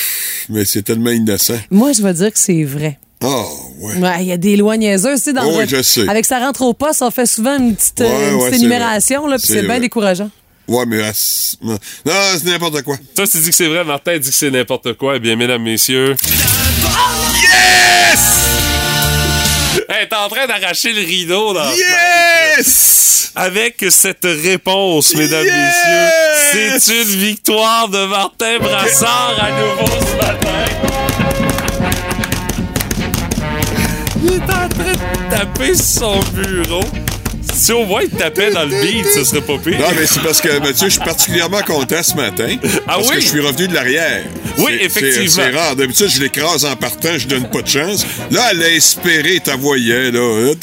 mais c'est tellement innocent. Moi, je vais dire que c'est vrai. Ah, ouais. Ouais, il y a des lois niaiseuses, tu sais, dans Oh, oui, le- je sais. Avec sa rentre au poste, on fait souvent une petite, euh, Ouais, une ouais, petite c'est énumération, là, puis C'est bien décourageant. Ouais, mais... c'est- Non, c'est n'importe quoi. Toi, tu dis que c'est vrai, Martin dit que c'est n'importe quoi. Eh bien, mesdames, messieurs. Elle est en train d'arracher le rideau dans fenêtre. Yes! Avec cette réponse, mesdames, Yes! messieurs, c'est une victoire de Martin Brassard à nouveau ce matin. Il est en train de taper sur son bureau. Si au moins il tapait dans le beat, ce serait pas pire. Non, mais c'est parce que, Mathieu, je suis particulièrement content ce matin. Ah parce oui? que je suis revenu de l'arrière. Oui, effectivement. C'est rare. D'habitude, je l'écrase en partant, je donne pas de chance. Là, elle a espéré, ta voyais, là.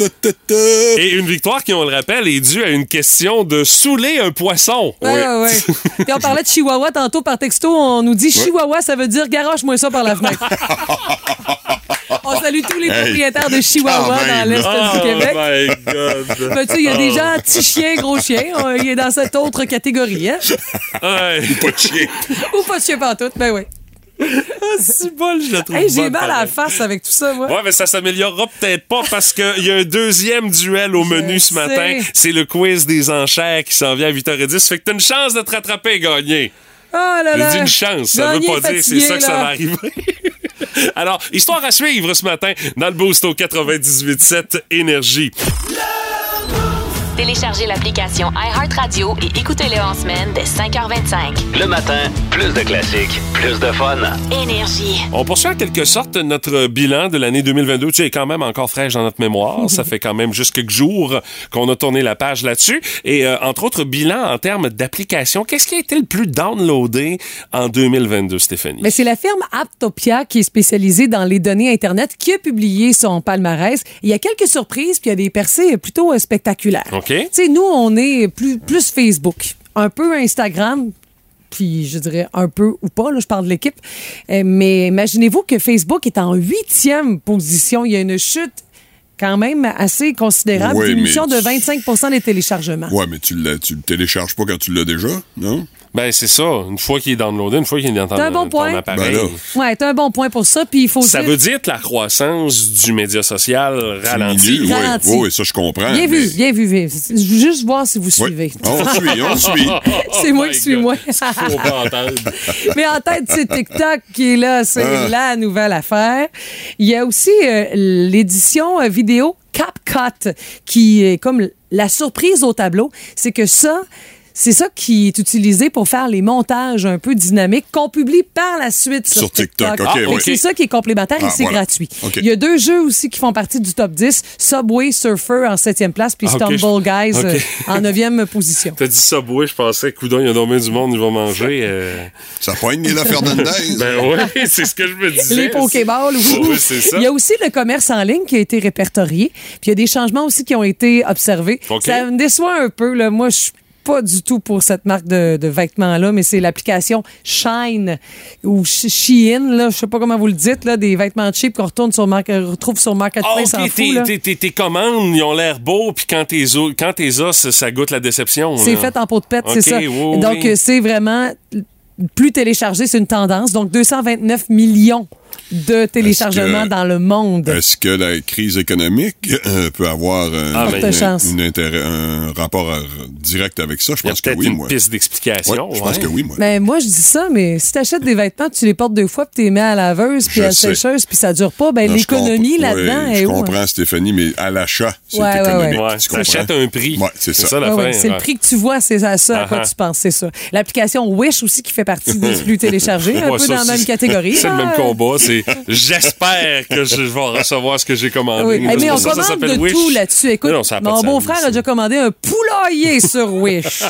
Et une victoire qui, on le rappelle, est due à une question de saouler un poisson. Ouais, ouais, ouais. Puis on parlait de Chihuahua tantôt par texto. On nous dit Chihuahua, ça veut dire garoche-moi ça par la fenêtre. on salue tous les propriétaires de Chihuahua même. dans l'Est Oh du Québec. my God. Ben, tu sais, il y a des gens petits chiens, gros chiens. Il est dans cette autre catégorie, hein? Ouais. Pas de chien. Ou pas de chien pantoute, ben oui. C'est bol, je la trouve Hey, j'ai mal à la face avec tout ça, moi. Ouais, mais ça s'améliorera peut-être pas parce qu'il y a un deuxième duel au menu ce sais. matin. C'est le quiz des enchères qui s'en vient à 8h10. Fait que t'as une chance de te rattraper et gagner. Oh là J'ai là. dit une chance, ça veut pas dire que c'est ça que ça va arriver. Alors, histoire à suivre ce matin dans le Boost au 98.7 Énergie. Téléchargez l'application iHeartRadio et écoutez-le en semaine dès 5h25. Le matin, plus de classiques, plus de fun. Énergie. On poursuit en quelque sorte notre bilan de l'année 2022. Tu es quand même encore fraîche dans notre mémoire. Ça fait quand même juste quelques jours qu'on a tourné la page là-dessus. Et euh, entre autres, bilan en termes d'applications. Qu'est-ce qui a été le plus downloadé en 2022, Stéphanie? Mais c'est la firme Aptopia qui est spécialisée dans les données Internet qui a publié son palmarès. Il y a quelques surprises, puis il y a des percées plutôt euh, spectaculaires. OK. Tu sais, nous, on est plus, plus Facebook, un peu Instagram, puis je dirais un peu ou pas, là, je parle de l'équipe. Euh, mais imaginez-vous que Facebook est en huitième position. Il y a une chute quand même assez considérable, Ouais, diminution de 25% des téléchargements. Ouais, mais tu, l'as- tu le télécharges pas quand tu l'as déjà, non? Ben, c'est ça. Une fois qu'il est downloadé, une fois qu'il est dans ton, C'est un bon ton point. appareil. Ben là. Ouais, t'as un bon point pour ça. Puis il faut Ça dire- veut dire que la croissance du média social ralentit. Oui, Ralentit. oui, ça, je comprends. Bien mais- vu, bien vu, bien vu. Je veux juste voir si vous suivez. On suit, on suit. C'est moi Oh qui suis God. moi. Faut pas entendre. Mais en tête, c'est TikTok qui est là. C'est Ah. la nouvelle affaire. Il y a aussi euh, l'édition euh, vidéo CapCut qui est comme la surprise au tableau. C'est que ça, c'est ça qui est utilisé pour faire les montages un peu dynamiques qu'on publie par la suite sur, Sur TikTok, OK, Fait que oui. C'est ça qui est complémentaire Ah, et c'est voilà. gratuit. OK. Il y a deux jeux aussi qui font partie du top 10. Subway Surfer en septième place, puis Ah. Stumble Guys euh, en neuvième position. T'as dit Subway, je pensais, coudon, il y a dormi du monde, ils vont manger. euh. Ça poigne Nila Fernandez. Ben oui, c'est ce que je me disais. Les Pokéballs, oui. Oui, c'est ça. Il y a aussi le commerce en ligne qui a été répertorié. Puis il y a des changements aussi qui ont été observés. OK. Ça me déçoit un peu. Là. Moi, je suis pas du tout pour cette marque de, de vêtements-là, mais c'est l'application Shine ou Sh- Shein, là, je sais pas comment vous le dites, là, des vêtements cheap qu'on retourne sur Mark- euh, retrouve sur Marketplace en ok, fou. là. tes, tes- tes commandes, ils ont l'air beaux, puis quand t'es os- quand t'es os, ça goûte la déception. C'est fait en peau de pète, c'est ça. Donc, euh, c'est vraiment plus téléchargé, c'est une tendance. Donc, 229 millions de téléchargements que- dans le monde. Est-ce que la crise économique euh, peut avoir un, Ah, ben, une intérêt- un rapport euh, direct avec ça? Je Il y a pense que oui, une moi. piste Ouais, d'explication. je pense ouais. que oui, moi. Ben, moi, je dis ça, mais si tu achètes des vêtements, tu les portes deux fois, puis tu les mets à la laveuse, puis à la sais. sécheuse, puis ça dure pas, ben, l'économie là-dedans ouais, est Je où? hein? comprends, Stéphanie, mais à l'achat, c'est économique. Ouais, tu ça comprends? achète un prix. Ouais, c'est ça. Ouais, c'est le prix que tu vois, c'est à ça à quoi Ah, tu penses, c'est ça. L'application Wish aussi qui fait partie des plus téléchargés, un peu ça, dans la même catégorie. C'est le même combat. C'est j'espère que je vais recevoir ce que j'ai commandé. Oui. Eh, mais on ça, ça commande de Wish. tout là-dessus. Écoute, Non, a mon beau-frère a déjà commandé un poulailler sur Wish.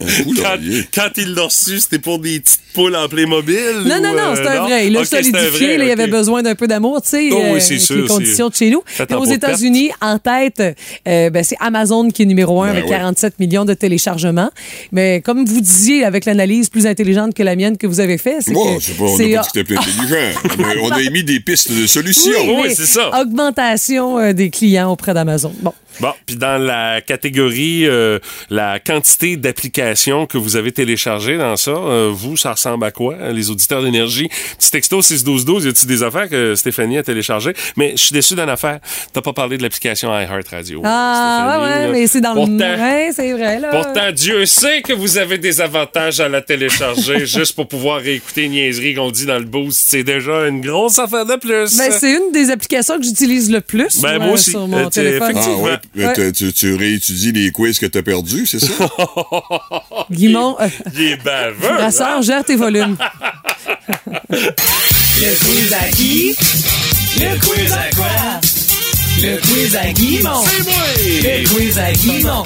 Quand, poulailler. quand il l'a reçu, c'était pour des petites poules en Playmobil? Non, non, non, euh, c'est un vrai. Il l'a c'est solidifié. vrai, là, il avait besoin d'un peu d'amour, tu sais, Oh oui, euh, c'est avec sûr, les c'est- conditions de chez nous. Faites aux États-Unis, en tête, euh, ben, c'est Amazon qui est numéro un Ben avec oui. 47 millions de téléchargements. Mais comme vous disiez, avec l'analyse plus intelligente que la mienne que vous avez faite, c'est Bon, que je sais pas, on c'est, pas dit que c'était plus intelligent. On a- on a émis des pistes de solutions. Oui, c'est ça. Augmentation euh, des clients auprès d'Amazon. Bon. Bon, puis dans la catégorie, euh, la quantité d'applications que vous avez téléchargées dans ça, euh, vous, ça ressemble à quoi, hein, les auditeurs d'énergie? Petit texto 61212, y a-t-il des affaires que Stéphanie a téléchargées? Mais je suis déçu d'une affaire. T'as pas parlé de l'application iHeartRadio. Ah, ouais, Stéphanie, ouais, mais c'est dans le. Ouais, c'est vrai, là. Pourtant, Dieu sait que vous avez des avantages à la télécharger juste pour pouvoir réécouter les niaiseries qu'on dit dans le boost. C'est déjà une grosse affaire de plus. Ben, c'est une des applications que j'utilise le plus Ben, moi, moi aussi. sur Euh, mon t'es- téléphone. Ah effectivement. ouais, Ouais. tu- tu, tu réétudies les quiz que t'as perdus, c'est ça? Guimond, euh, Il est baveux. Brassard, gère tes volumes. Le quiz à qui? Le quiz à quoi? Le quiz à Guimond. C'est moi! Le quiz à Guimond.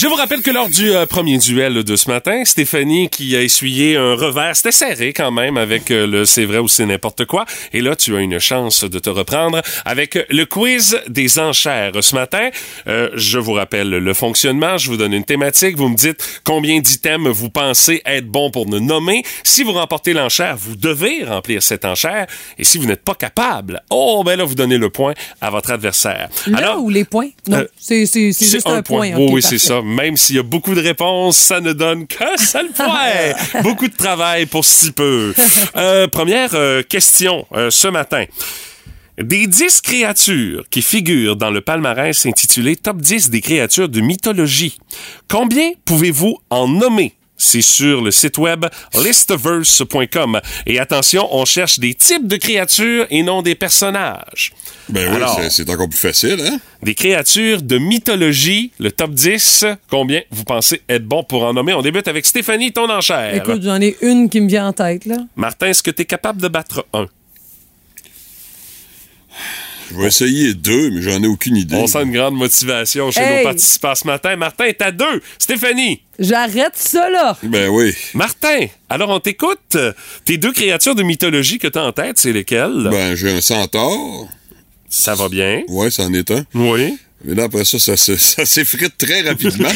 Je vous rappelle que lors du euh, premier duel de ce matin, Stéphanie qui a essuyé un revers, c'était serré quand même avec euh, le c'est vrai ou c'est n'importe quoi. Et là, tu as une chance de te reprendre avec le quiz des enchères. Ce matin, euh, je vous rappelle le fonctionnement. Je vous donne une thématique. Vous me dites combien d'items vous pensez être bon pour nous nommer. Si vous remportez l'enchère, vous devez remplir cette enchère. Et si vous n'êtes pas capable, oh ben là, vous donnez le point à votre adversaire. Là ou les points? Non, euh, c'est juste un, point. Oui, Ok, oui, c'est ça. Même s'il y a beaucoup de réponses, ça ne donne qu'un seul point. beaucoup de travail pour si peu. Euh, première euh, question euh, ce matin. Des 10 créatures qui figurent dans le palmarès intitulé Top 10 des créatures de mythologie, combien pouvez-vous en nommer? C'est sur le site web listverse.com. Et attention, on cherche des types de créatures et non des personnages. Ben oui, Alors, c'est- c'est encore plus facile, hein? des créatures de mythologie, le top 10. Combien vous pensez être bon pour en nommer? On débute avec Stéphanie, ton enchère. Écoute, j'en ai une qui me vient en tête, là. Martin, est-ce que tu es capable de battre un? Je vais essayer deux, mais j'en ai aucune idée. On sent une grande motivation chez Hey! nos participants ce matin. Martin est à deux. Stéphanie. J'arrête ça, là. Ben oui. Martin, alors on t'écoute. Tes deux créatures de mythologie que tu as en tête, c'est lesquelles? Ben, j'ai un centaure. Ça va bien. Ouais, c'en est un. Oui. Mais là, après ça, ça, se- ça s'effrite très rapidement.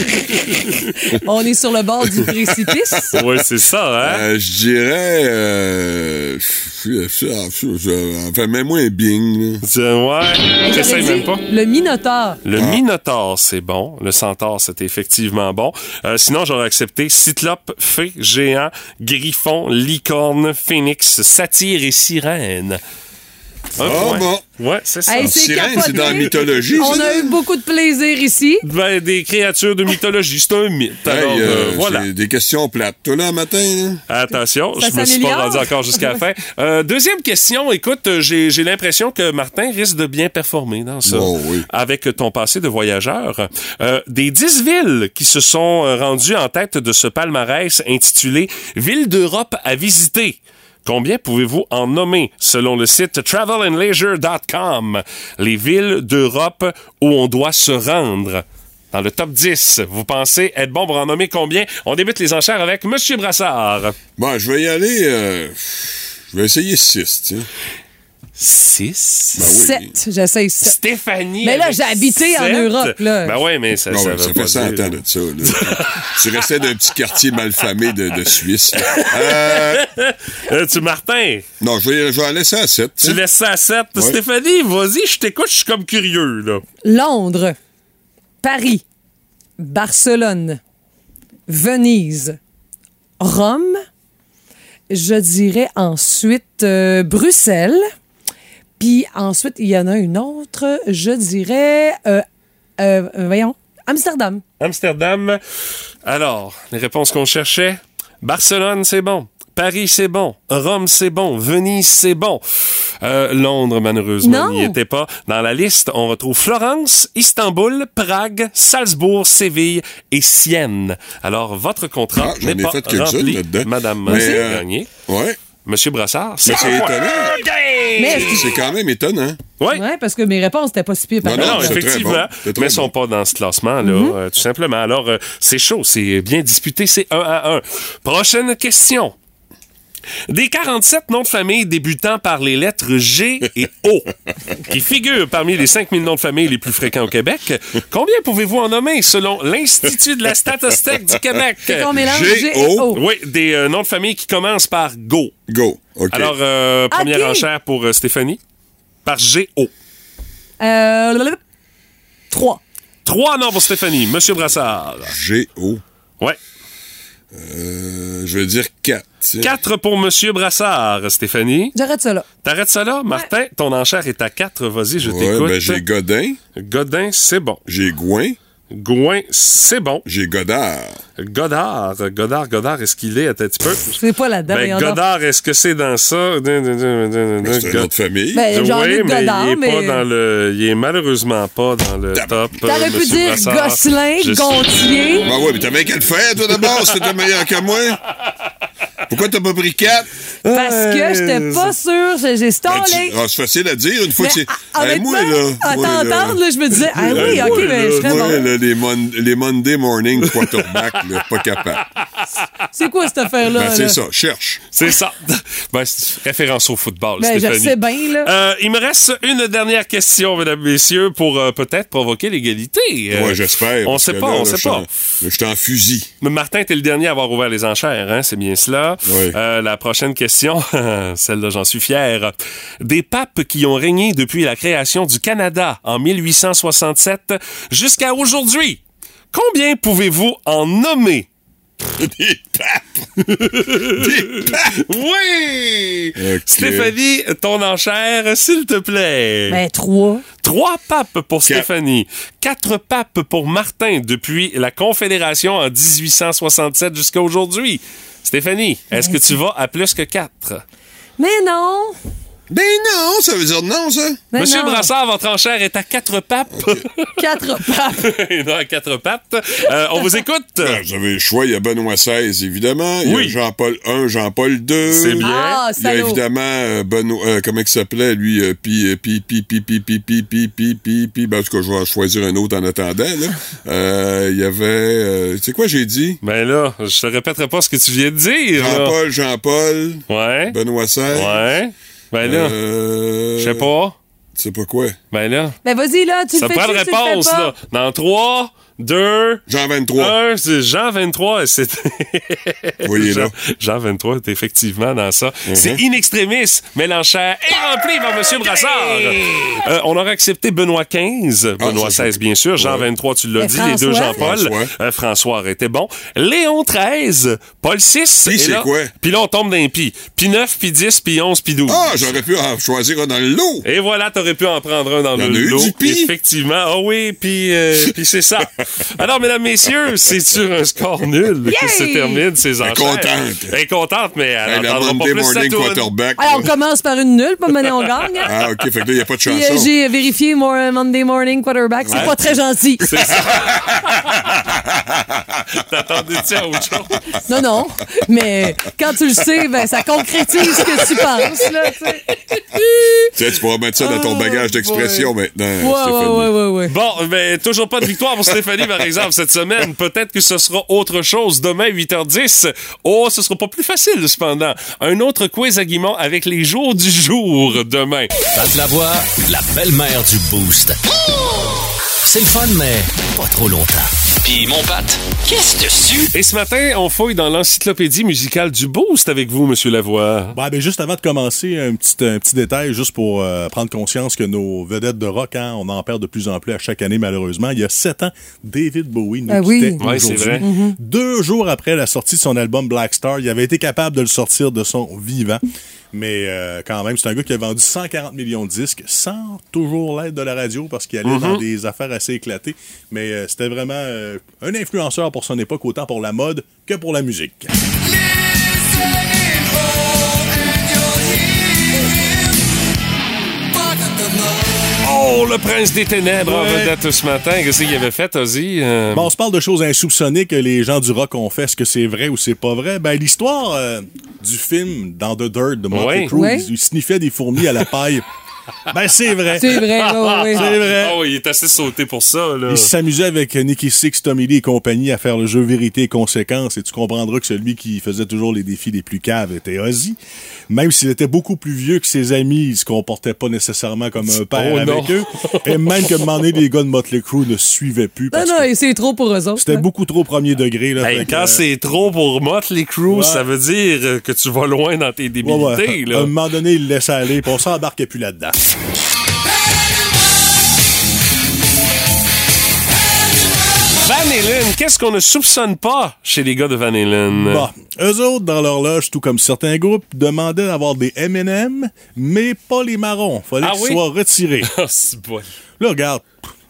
On est sur le bord du précipice. Oui, c'est ça, hein? Euh, je dirais... Euh, enfin, mets-moi un bing. Ouais. J'essaie même pas. Le Minotaure. Le Minotaure, c'est bon. Le Centaure, c'était effectivement bon. Euh, sinon, j'aurais accepté Cyclope, Fée, Géant, Griffon, Licorne, Phénix, Satyre et Sirène. Un Ah point. bon. Ouais, c'est ça. Hey, c'est Sirène, c'est dans la mythologie, On ça? a eu beaucoup de plaisir ici. Ben, des créatures de mythologie, c'est un mythe. Hey, Alors, euh, euh, voilà. c'est des questions plates. Toi, là, matin, là? Attention, Ça je me suis pas rendu encore jusqu'à la fin. Euh, deuxième question, écoute, euh, j'ai j'ai l'impression que Martin risque de bien performer dans ça. Oh, oui. Avec ton passé de voyageur. Euh, des dix villes qui se sont euh, rendues en tête de ce palmarès intitulé Villes d'Europe à visiter. Combien pouvez-vous en nommer selon le site travelandleisure.com? Les villes d'Europe où on doit se rendre? Dans le top 10, vous pensez être bon pour en nommer combien? On débute les enchères avec Monsieur Brassard. Bon, je vais y aller... euh, je vais essayer six, tiens. 6. Ben oui. Sept. J'essaye sept. Stéphanie. Mais là, j'ai habité en. Europe, là. Ben ouais, mais ça, Ah ça, ouais, ça pas fait 100 dire- ans de ça. là. tu restais d'un petit quartier malfamé de, de Suisse. Euh, Euh, tu, Martin, non, je vais, je vais en laisser à 7. tu laisses ça à 7. Ouais. Stéphanie, vas-y, je t'écoute, je suis comme curieux, là. Londres. Paris. Barcelone. Venise. Rome. Je dirais ensuite euh, Bruxelles. Puis ensuite, il y en a une autre. Je dirais. euh, euh, voyons. Amsterdam. Amsterdam. Alors, les réponses qu'on cherchait. Barcelone, c'est bon. Paris, c'est bon. Rome, c'est bon. Venise, c'est bon. Euh, Londres, malheureusement, n'y était pas. Dans la liste, on retrouve Florence, Istanbul, Prague, Salzbourg, Séville et Sienne. Alors, votre contrat Ah, n'est pas rempli. Madame euh, Gagné. Ouais. Monsieur Brassard, Mais c'est étonnant. Mais C'est quand même étonnant. Oui. Ouais, parce que mes réponses n'étaient pas si pires. par Non, Non, très effectivement, bon. Mais ils sont pas dans ce classement-là, euh, tout simplement. Alors, euh, c'est chaud, c'est bien disputé, c'est 1 à 1. Prochaine question. Des 47 noms de famille débutant par les lettres G et O, qui figurent parmi les 5000 noms de famille les plus fréquents au Québec, combien pouvez-vous en nommer selon l'Institut de la statistique du Québec? G, G et O. Oui, des euh, noms de famille qui commencent par Go. Go. OK. Alors, euh, première Ok. enchère pour euh, Stéphanie, par G-O. Euh, trois. Trois noms pour Stéphanie. Monsieur Brassard. G-O. Ouais. Euh, je vais dire 4. Quatre pour Monsieur Brassard, Stéphanie. J'arrête ça là. T'arrêtes ça là? Martin, ton enchère est à 4. Vas-y, je Ouais, t'écoute. ben j'ai Godin, Godin, c'est bon. j'ai Gouin, Gouin, c'est bon. j'ai Godard. Godard, Godard, Godard, est-ce qu'il est? Un petit peu. C'est pas là-dedans. Ben, voyons donc. Godard, est-ce que c'est dans ça? Ben, c'est une autre famille. Ben, Jean-Luc oui, mais Godard, il est mais- pas dans le, il est malheureusement pas dans le top. T'aurais euh, pu Monsieur dire Brassard. Gosselin, Je- Gontier. Ben ouais, mais t'avais qu'à le faire, toi, d'abord, si t'étais meilleur que moi. Pourquoi t'as pas pris 4? Parce que j'étais pas sûre. J'ai Ben, stallé. tu- ah, c'est facile à dire, une fois Mais, que c'est... ah, Hey, moi, là... à t'entendre, là, je me disais, ah oui, ok, mais je serais moi, bon. là, les, mon- les Monday morning quarterback, là, pas capable. C'est quoi cette affaire-là? Ben, c'est ça, cherche. C'est ça. Ben, c'est référence au football, Ben, je sais bien, là. Euh, il me reste une dernière question, mesdames, messieurs, pour euh, peut-être provoquer l'égalité. Euh, Ouais, j'espère. On sait pas, là, on là, sait je suis pas. Je suis en fusil. Mais Martin, t'es le dernier à avoir ouvert les enchères, hein? C'est bien cela. Oui. Euh, la prochaine question, celle-là, j'en suis fier. Des papes qui ont régné depuis la création du Canada en 1867 jusqu'à aujourd'hui. Combien pouvez-vous en nommer? Des papes! Des papes! Oui! Stéphanie, ton enchère, s'il te plaît. Ben, trois. Trois papes pour Quatre. Stéphanie. Quatre papes pour Martin depuis la Confédération en 1867 jusqu'à aujourd'hui. Stéphanie, est-ce que tu vas à plus que quatre? Mais non. Ben non, ça veut dire non, ça. Mais Monsieur non. Brassard, votre enchère est à quatre papes. Quatre papes. Non, à quatre pattes. Euh, on vous écoute. Ben, vous avez le choix, il y a Benoît XVI, évidemment. Il Oui. y a Jean-Paul I, Jean-Paul II. C'est bien. Ah, Il y a évidemment euh, Benoît, euh, comment il s'appelait, lui, euh, pi, euh, pi, pi, pi, pi, pi, pi, pi, pi, pi, pi, ben, en tout cas, je vais choisir un autre en attendant, là. Euh, il y avait, euh, c'est quoi j'ai dit? Ben là, je te répéterai pas ce que tu viens de dire. Jean-Paul, Jean-Paul, Ouais. Benoît XVI. Ouais. Ben là, Euh, je sais pas. Tu sais pas quoi? Ben là, Ben, vas-y, là, tu ça le fais prend fais réponse, là. Dans 3, 2, Jean 23. 1, c'est Jean 23. C'est... Voyez là. Jean, Jean 23 est effectivement dans ça. C'est in extremis, mais l'enchère est remplie par M. Brassard. Euh, on aurait accepté Benoît 15, Benoît Ah, ça, 16 bien sûr, Jean Ouais. 23 tu l'as dit, les deux? Jean-Paul. François. Euh, François aurait été bon. Léon 13, Paul 6. Puis c'est là- quoi? Puis là on tombe d'un pi. Puis 9, puis 10, puis 11, puis 12. Ah, j'aurais pu en choisir un dans le lot. Et voilà, t'aurais pu en prendre un dans le en a eu lot. Effectivement. Ah oui, puis euh, puis c'est ça. Alors, mesdames, messieurs, c'est sur un score nul que se terminent ces enchères. contente. Elle est contente, mais elle Hey, la n'entendra pas Monday plus sa Morning. Quarterback. Alors, on commence par une nulle, pas mener on gagne. hein. Ah, OK, fait que là, il n'y a pas de chanson. euh, j'ai vérifié mon euh, Monday Morning Quarterback. C'est Ouais. pas très gentil. C'est ça. T'attendais-tu à autre chose? Non, non. Mais quand tu le sais, ben, ça concrétise ce que tu penses, là, tu sais. Tu sais, tu pourras mettre ça dans ton Oh, bagage d'expression boy. maintenant, Ouais, ouais, Stéphanie. ouais, ouais, ouais. Bon, mais toujours pas de victoire pour Stéphanie, par exemple, cette semaine. Peut-être que ce sera autre chose demain, 8h10. Oh, ce sera pas plus facile, cependant. Un autre quiz à Guimont avec les jours du jour demain. Pat la voix, la belle-mère du Boost. C'est le fun, mais pas trop longtemps. Puis mon Pat, qu'est-ce dessus? Et ce matin, on fouille dans l'encyclopédie musicale du Boost avec vous, Monsieur Lavoie. Ben, ben, juste avant de commencer, un petit, un petit détail, juste pour euh, prendre conscience que nos vedettes de rock, hein, on en perd de plus en plus à chaque année, malheureusement. Il y a sept ans, David Bowie nous Ah oui. Ouais, c'est vrai. Deux jours après la sortie de son album Black Star, il avait été capable de le sortir de son vivant. Mais euh, quand même, c'est un gars qui a vendu 140 millions de disques sans toujours l'aide de la radio parce qu'il allait Mm-hmm. dans des affaires assez éclatées. Mais euh, c'était vraiment euh, un influenceur pour son époque, autant pour la mode que pour la musique. Oh, le prince des ténèbres en Ouais. vedette ce matin. Qu'est-ce qu'il avait fait, Ozzy? Euh, Bon, on se parle de choses insoupçonnées que les gens du rock ont fait. Est-ce que c'est vrai ou c'est pas vrai? Ben, l'histoire euh, du film dans The Dirt de Motley Ouais. Crue, Ouais. il sniffait des fourmis à la paille. Ben, c'est vrai. C'est vrai. C'est vrai. Oh, il est assez sauté pour ça, là. Il s'amusait avec Nicky Six, Tommy Lee et compagnie à faire le jeu Vérité et Conséquences et tu comprendras que celui qui faisait toujours les défis les plus caves était Ozzy. Même s'il était beaucoup plus vieux que ses amis, il se comportait pas nécessairement comme un père Oh, avec non. eux. Et même que un moment donné, les gars de Motley Crue ne suivaient plus Non, parce non, et c'est trop pour eux autres. c'était là. beaucoup trop premier degré. Là, que, quand euh, c'est trop pour Motley Crue, Ouais. ça veut dire que tu vas loin dans tes débilités, ouais. là. À un moment donné, il le laissait aller, puis on s'embarquait plus là-dedans. Van Halen, qu'est-ce qu'on ne soupçonne pas chez les gars de Van Halen? Bon, eux autres, dans leur loge, tout comme certains groupes, demandaient d'avoir des M&M, mais pas les marrons. Fallait Ah qu'ils oui? soient retirés. Ah, c'est bon. Là, regarde,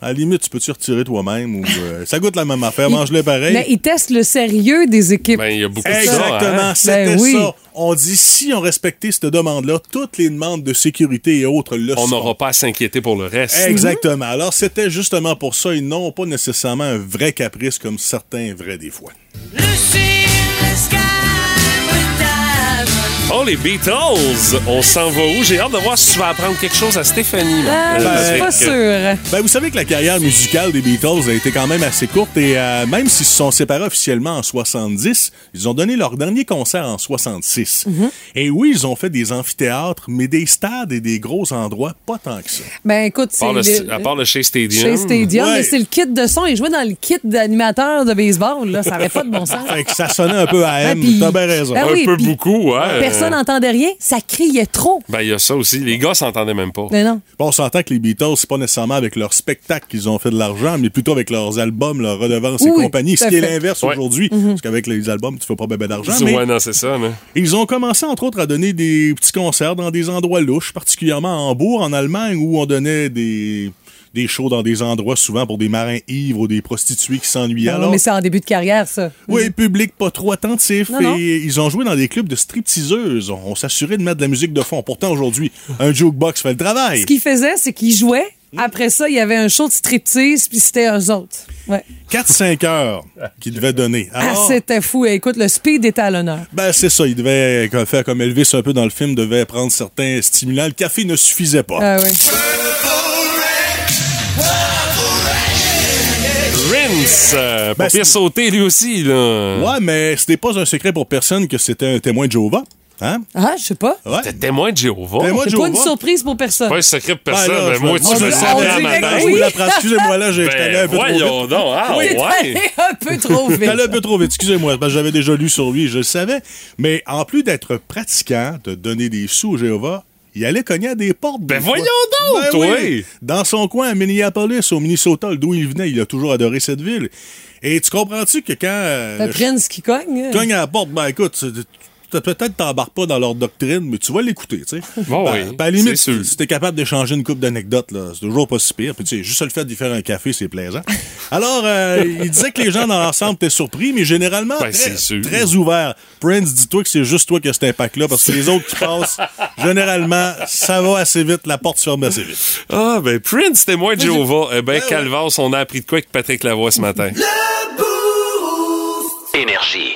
à la limite, tu peux-tu retirer toi-même ou euh, ça goûte la même affaire, mange-le pareil. Mais ils testent le sérieux des équipes. Ben, il y a beaucoup de ça. Exactement, hein? c'était Ben oui. ça. On dit si on respectait cette demande-là, toutes les demandes de sécurité et autres le On n'aura pas à s'inquiéter pour le reste. Exactement. Alors, c'était justement pour ça. Ils n'ont pas nécessairement un vrai caprice comme certains vrais des fois. Oh, les Beatles! On s'en va où? J'ai hâte de voir si tu vas apprendre quelque chose à Stéphanie. Ah, là. je suis Euh, pas que- sûre. Ben, vous savez que la carrière musicale des Beatles a été quand même assez courte et euh, même s'ils se sont séparés officiellement en 70, ils ont donné leur dernier concert en 66. Mhm. Et oui, ils ont fait des amphithéâtres, mais des stades et des gros endroits, pas tant que ça. Ben, écoute, À part, c'est. le, à part le Shea Stadium. Chez Stadium, Ouais. mais c'est le kit de son. Il jouait dans le kit d'animateur de baseball. Là. Ça n'aurait pas de bon sens. Fait que ça sonnait un peu à Ouais, M. T'as bien raison. Ben Un peu beaucoup, ouais. Personne n'entendait rien, ça criait trop. Ben, il y a ça aussi. Les gars s'entendaient même pas. Mais non. Bon, on s'entend que les Beatles, c'est pas nécessairement avec leur spectacle qu'ils ont fait de l'argent, mais plutôt avec leurs albums, leurs redevances et Oui, compagnie. tout Ce qui est l'inverse Ouais. aujourd'hui. Mhm. Parce qu'avec les albums, tu fais pas bébé d'argent. Ouais, Mais non, c'est ça, là. ils ont commencé, entre autres, à donner des petits concerts dans des endroits louches, particulièrement à Hambourg, en Allemagne, où on donnait des des shows dans des endroits souvent pour des marins ivres ou des prostituées qui s'ennuyaient. Non, Alors, mais c'est en début de carrière, ça. oui, public pas trop attentif. Non, non. et ils ont joué dans des clubs de stripteaseuses. On, on s'assurait de mettre de la musique de fond. Pourtant, aujourd'hui, un jukebox fait le travail. Ce qu'ils faisaient, c'est qu'ils jouaient. Après ça, il y avait un show de striptease, puis c'était eux autres. Ouais. 4-5 heures qu'ils devaient donner. Ah, c'était fou. Écoute, le speed était à l'honneur. ben, c'est ça. Ils devaient euh, faire comme Elvis un peu dans le film, devait prendre certains stimulants. Le café ne suffisait pas. Ah oui. Rince, euh, Ben, sauter lui aussi, là. Ouais, mais ce n'est pas un secret pour personne que c'était un témoin de Jéhovah. Hein? Ah, je sais pas. Ouais. T'es témoin de Jéhovah. C'est pas une surprise pour personne. Pas un secret pour Ben personne, là, mais je moi, tu me le savais à ma que tête. Je vous l'apprends. Excusez-moi, là, j'ai- j'étais allé un Ben, peu trop vite. voyons donc. Ah, ouais. un peu trop vite. J'étais allé un peu trop vite, excusez-moi, parce que j'avais déjà lu sur lui, je le savais. Mais en plus d'être pratiquant, de donner des sous au Jéhovah, il allait cogner à des portes. Ben des fois. voyons donc, Ben toi! oui. Dans son coin à Minneapolis, au Minnesota, d'où il venait, il a toujours adoré cette ville. Et tu comprends-tu que quand euh, Le prince qui cogne. hein? cogne à la porte, ben écoute, tu- tu- peut-être t'embarques pas dans leur doctrine, mais tu vas l'écouter, tu sais. Bon, Ben, oui, ben, à la limite, c'est sûr. si t'es capable d'échanger une coupe d'anecdotes, là, c'est toujours pas si pire. Puis tu sais, juste le fait d'y faire un café, c'est plaisant. Alors, euh, il disait que les gens dans l'ensemble étaient surpris, mais généralement Ben, très, sûr. très ouverts. Prince, dis-toi que c'est juste toi qui as cet impact-là, parce que les autres qui passent, généralement, ça va assez vite, la porte se ferme assez vite. Ah, ben Prince, témoin de Jéhovah. Eh ben, ouais. Calvas, on a appris de quoi avec Patrick Lavoie ce matin? Énergie.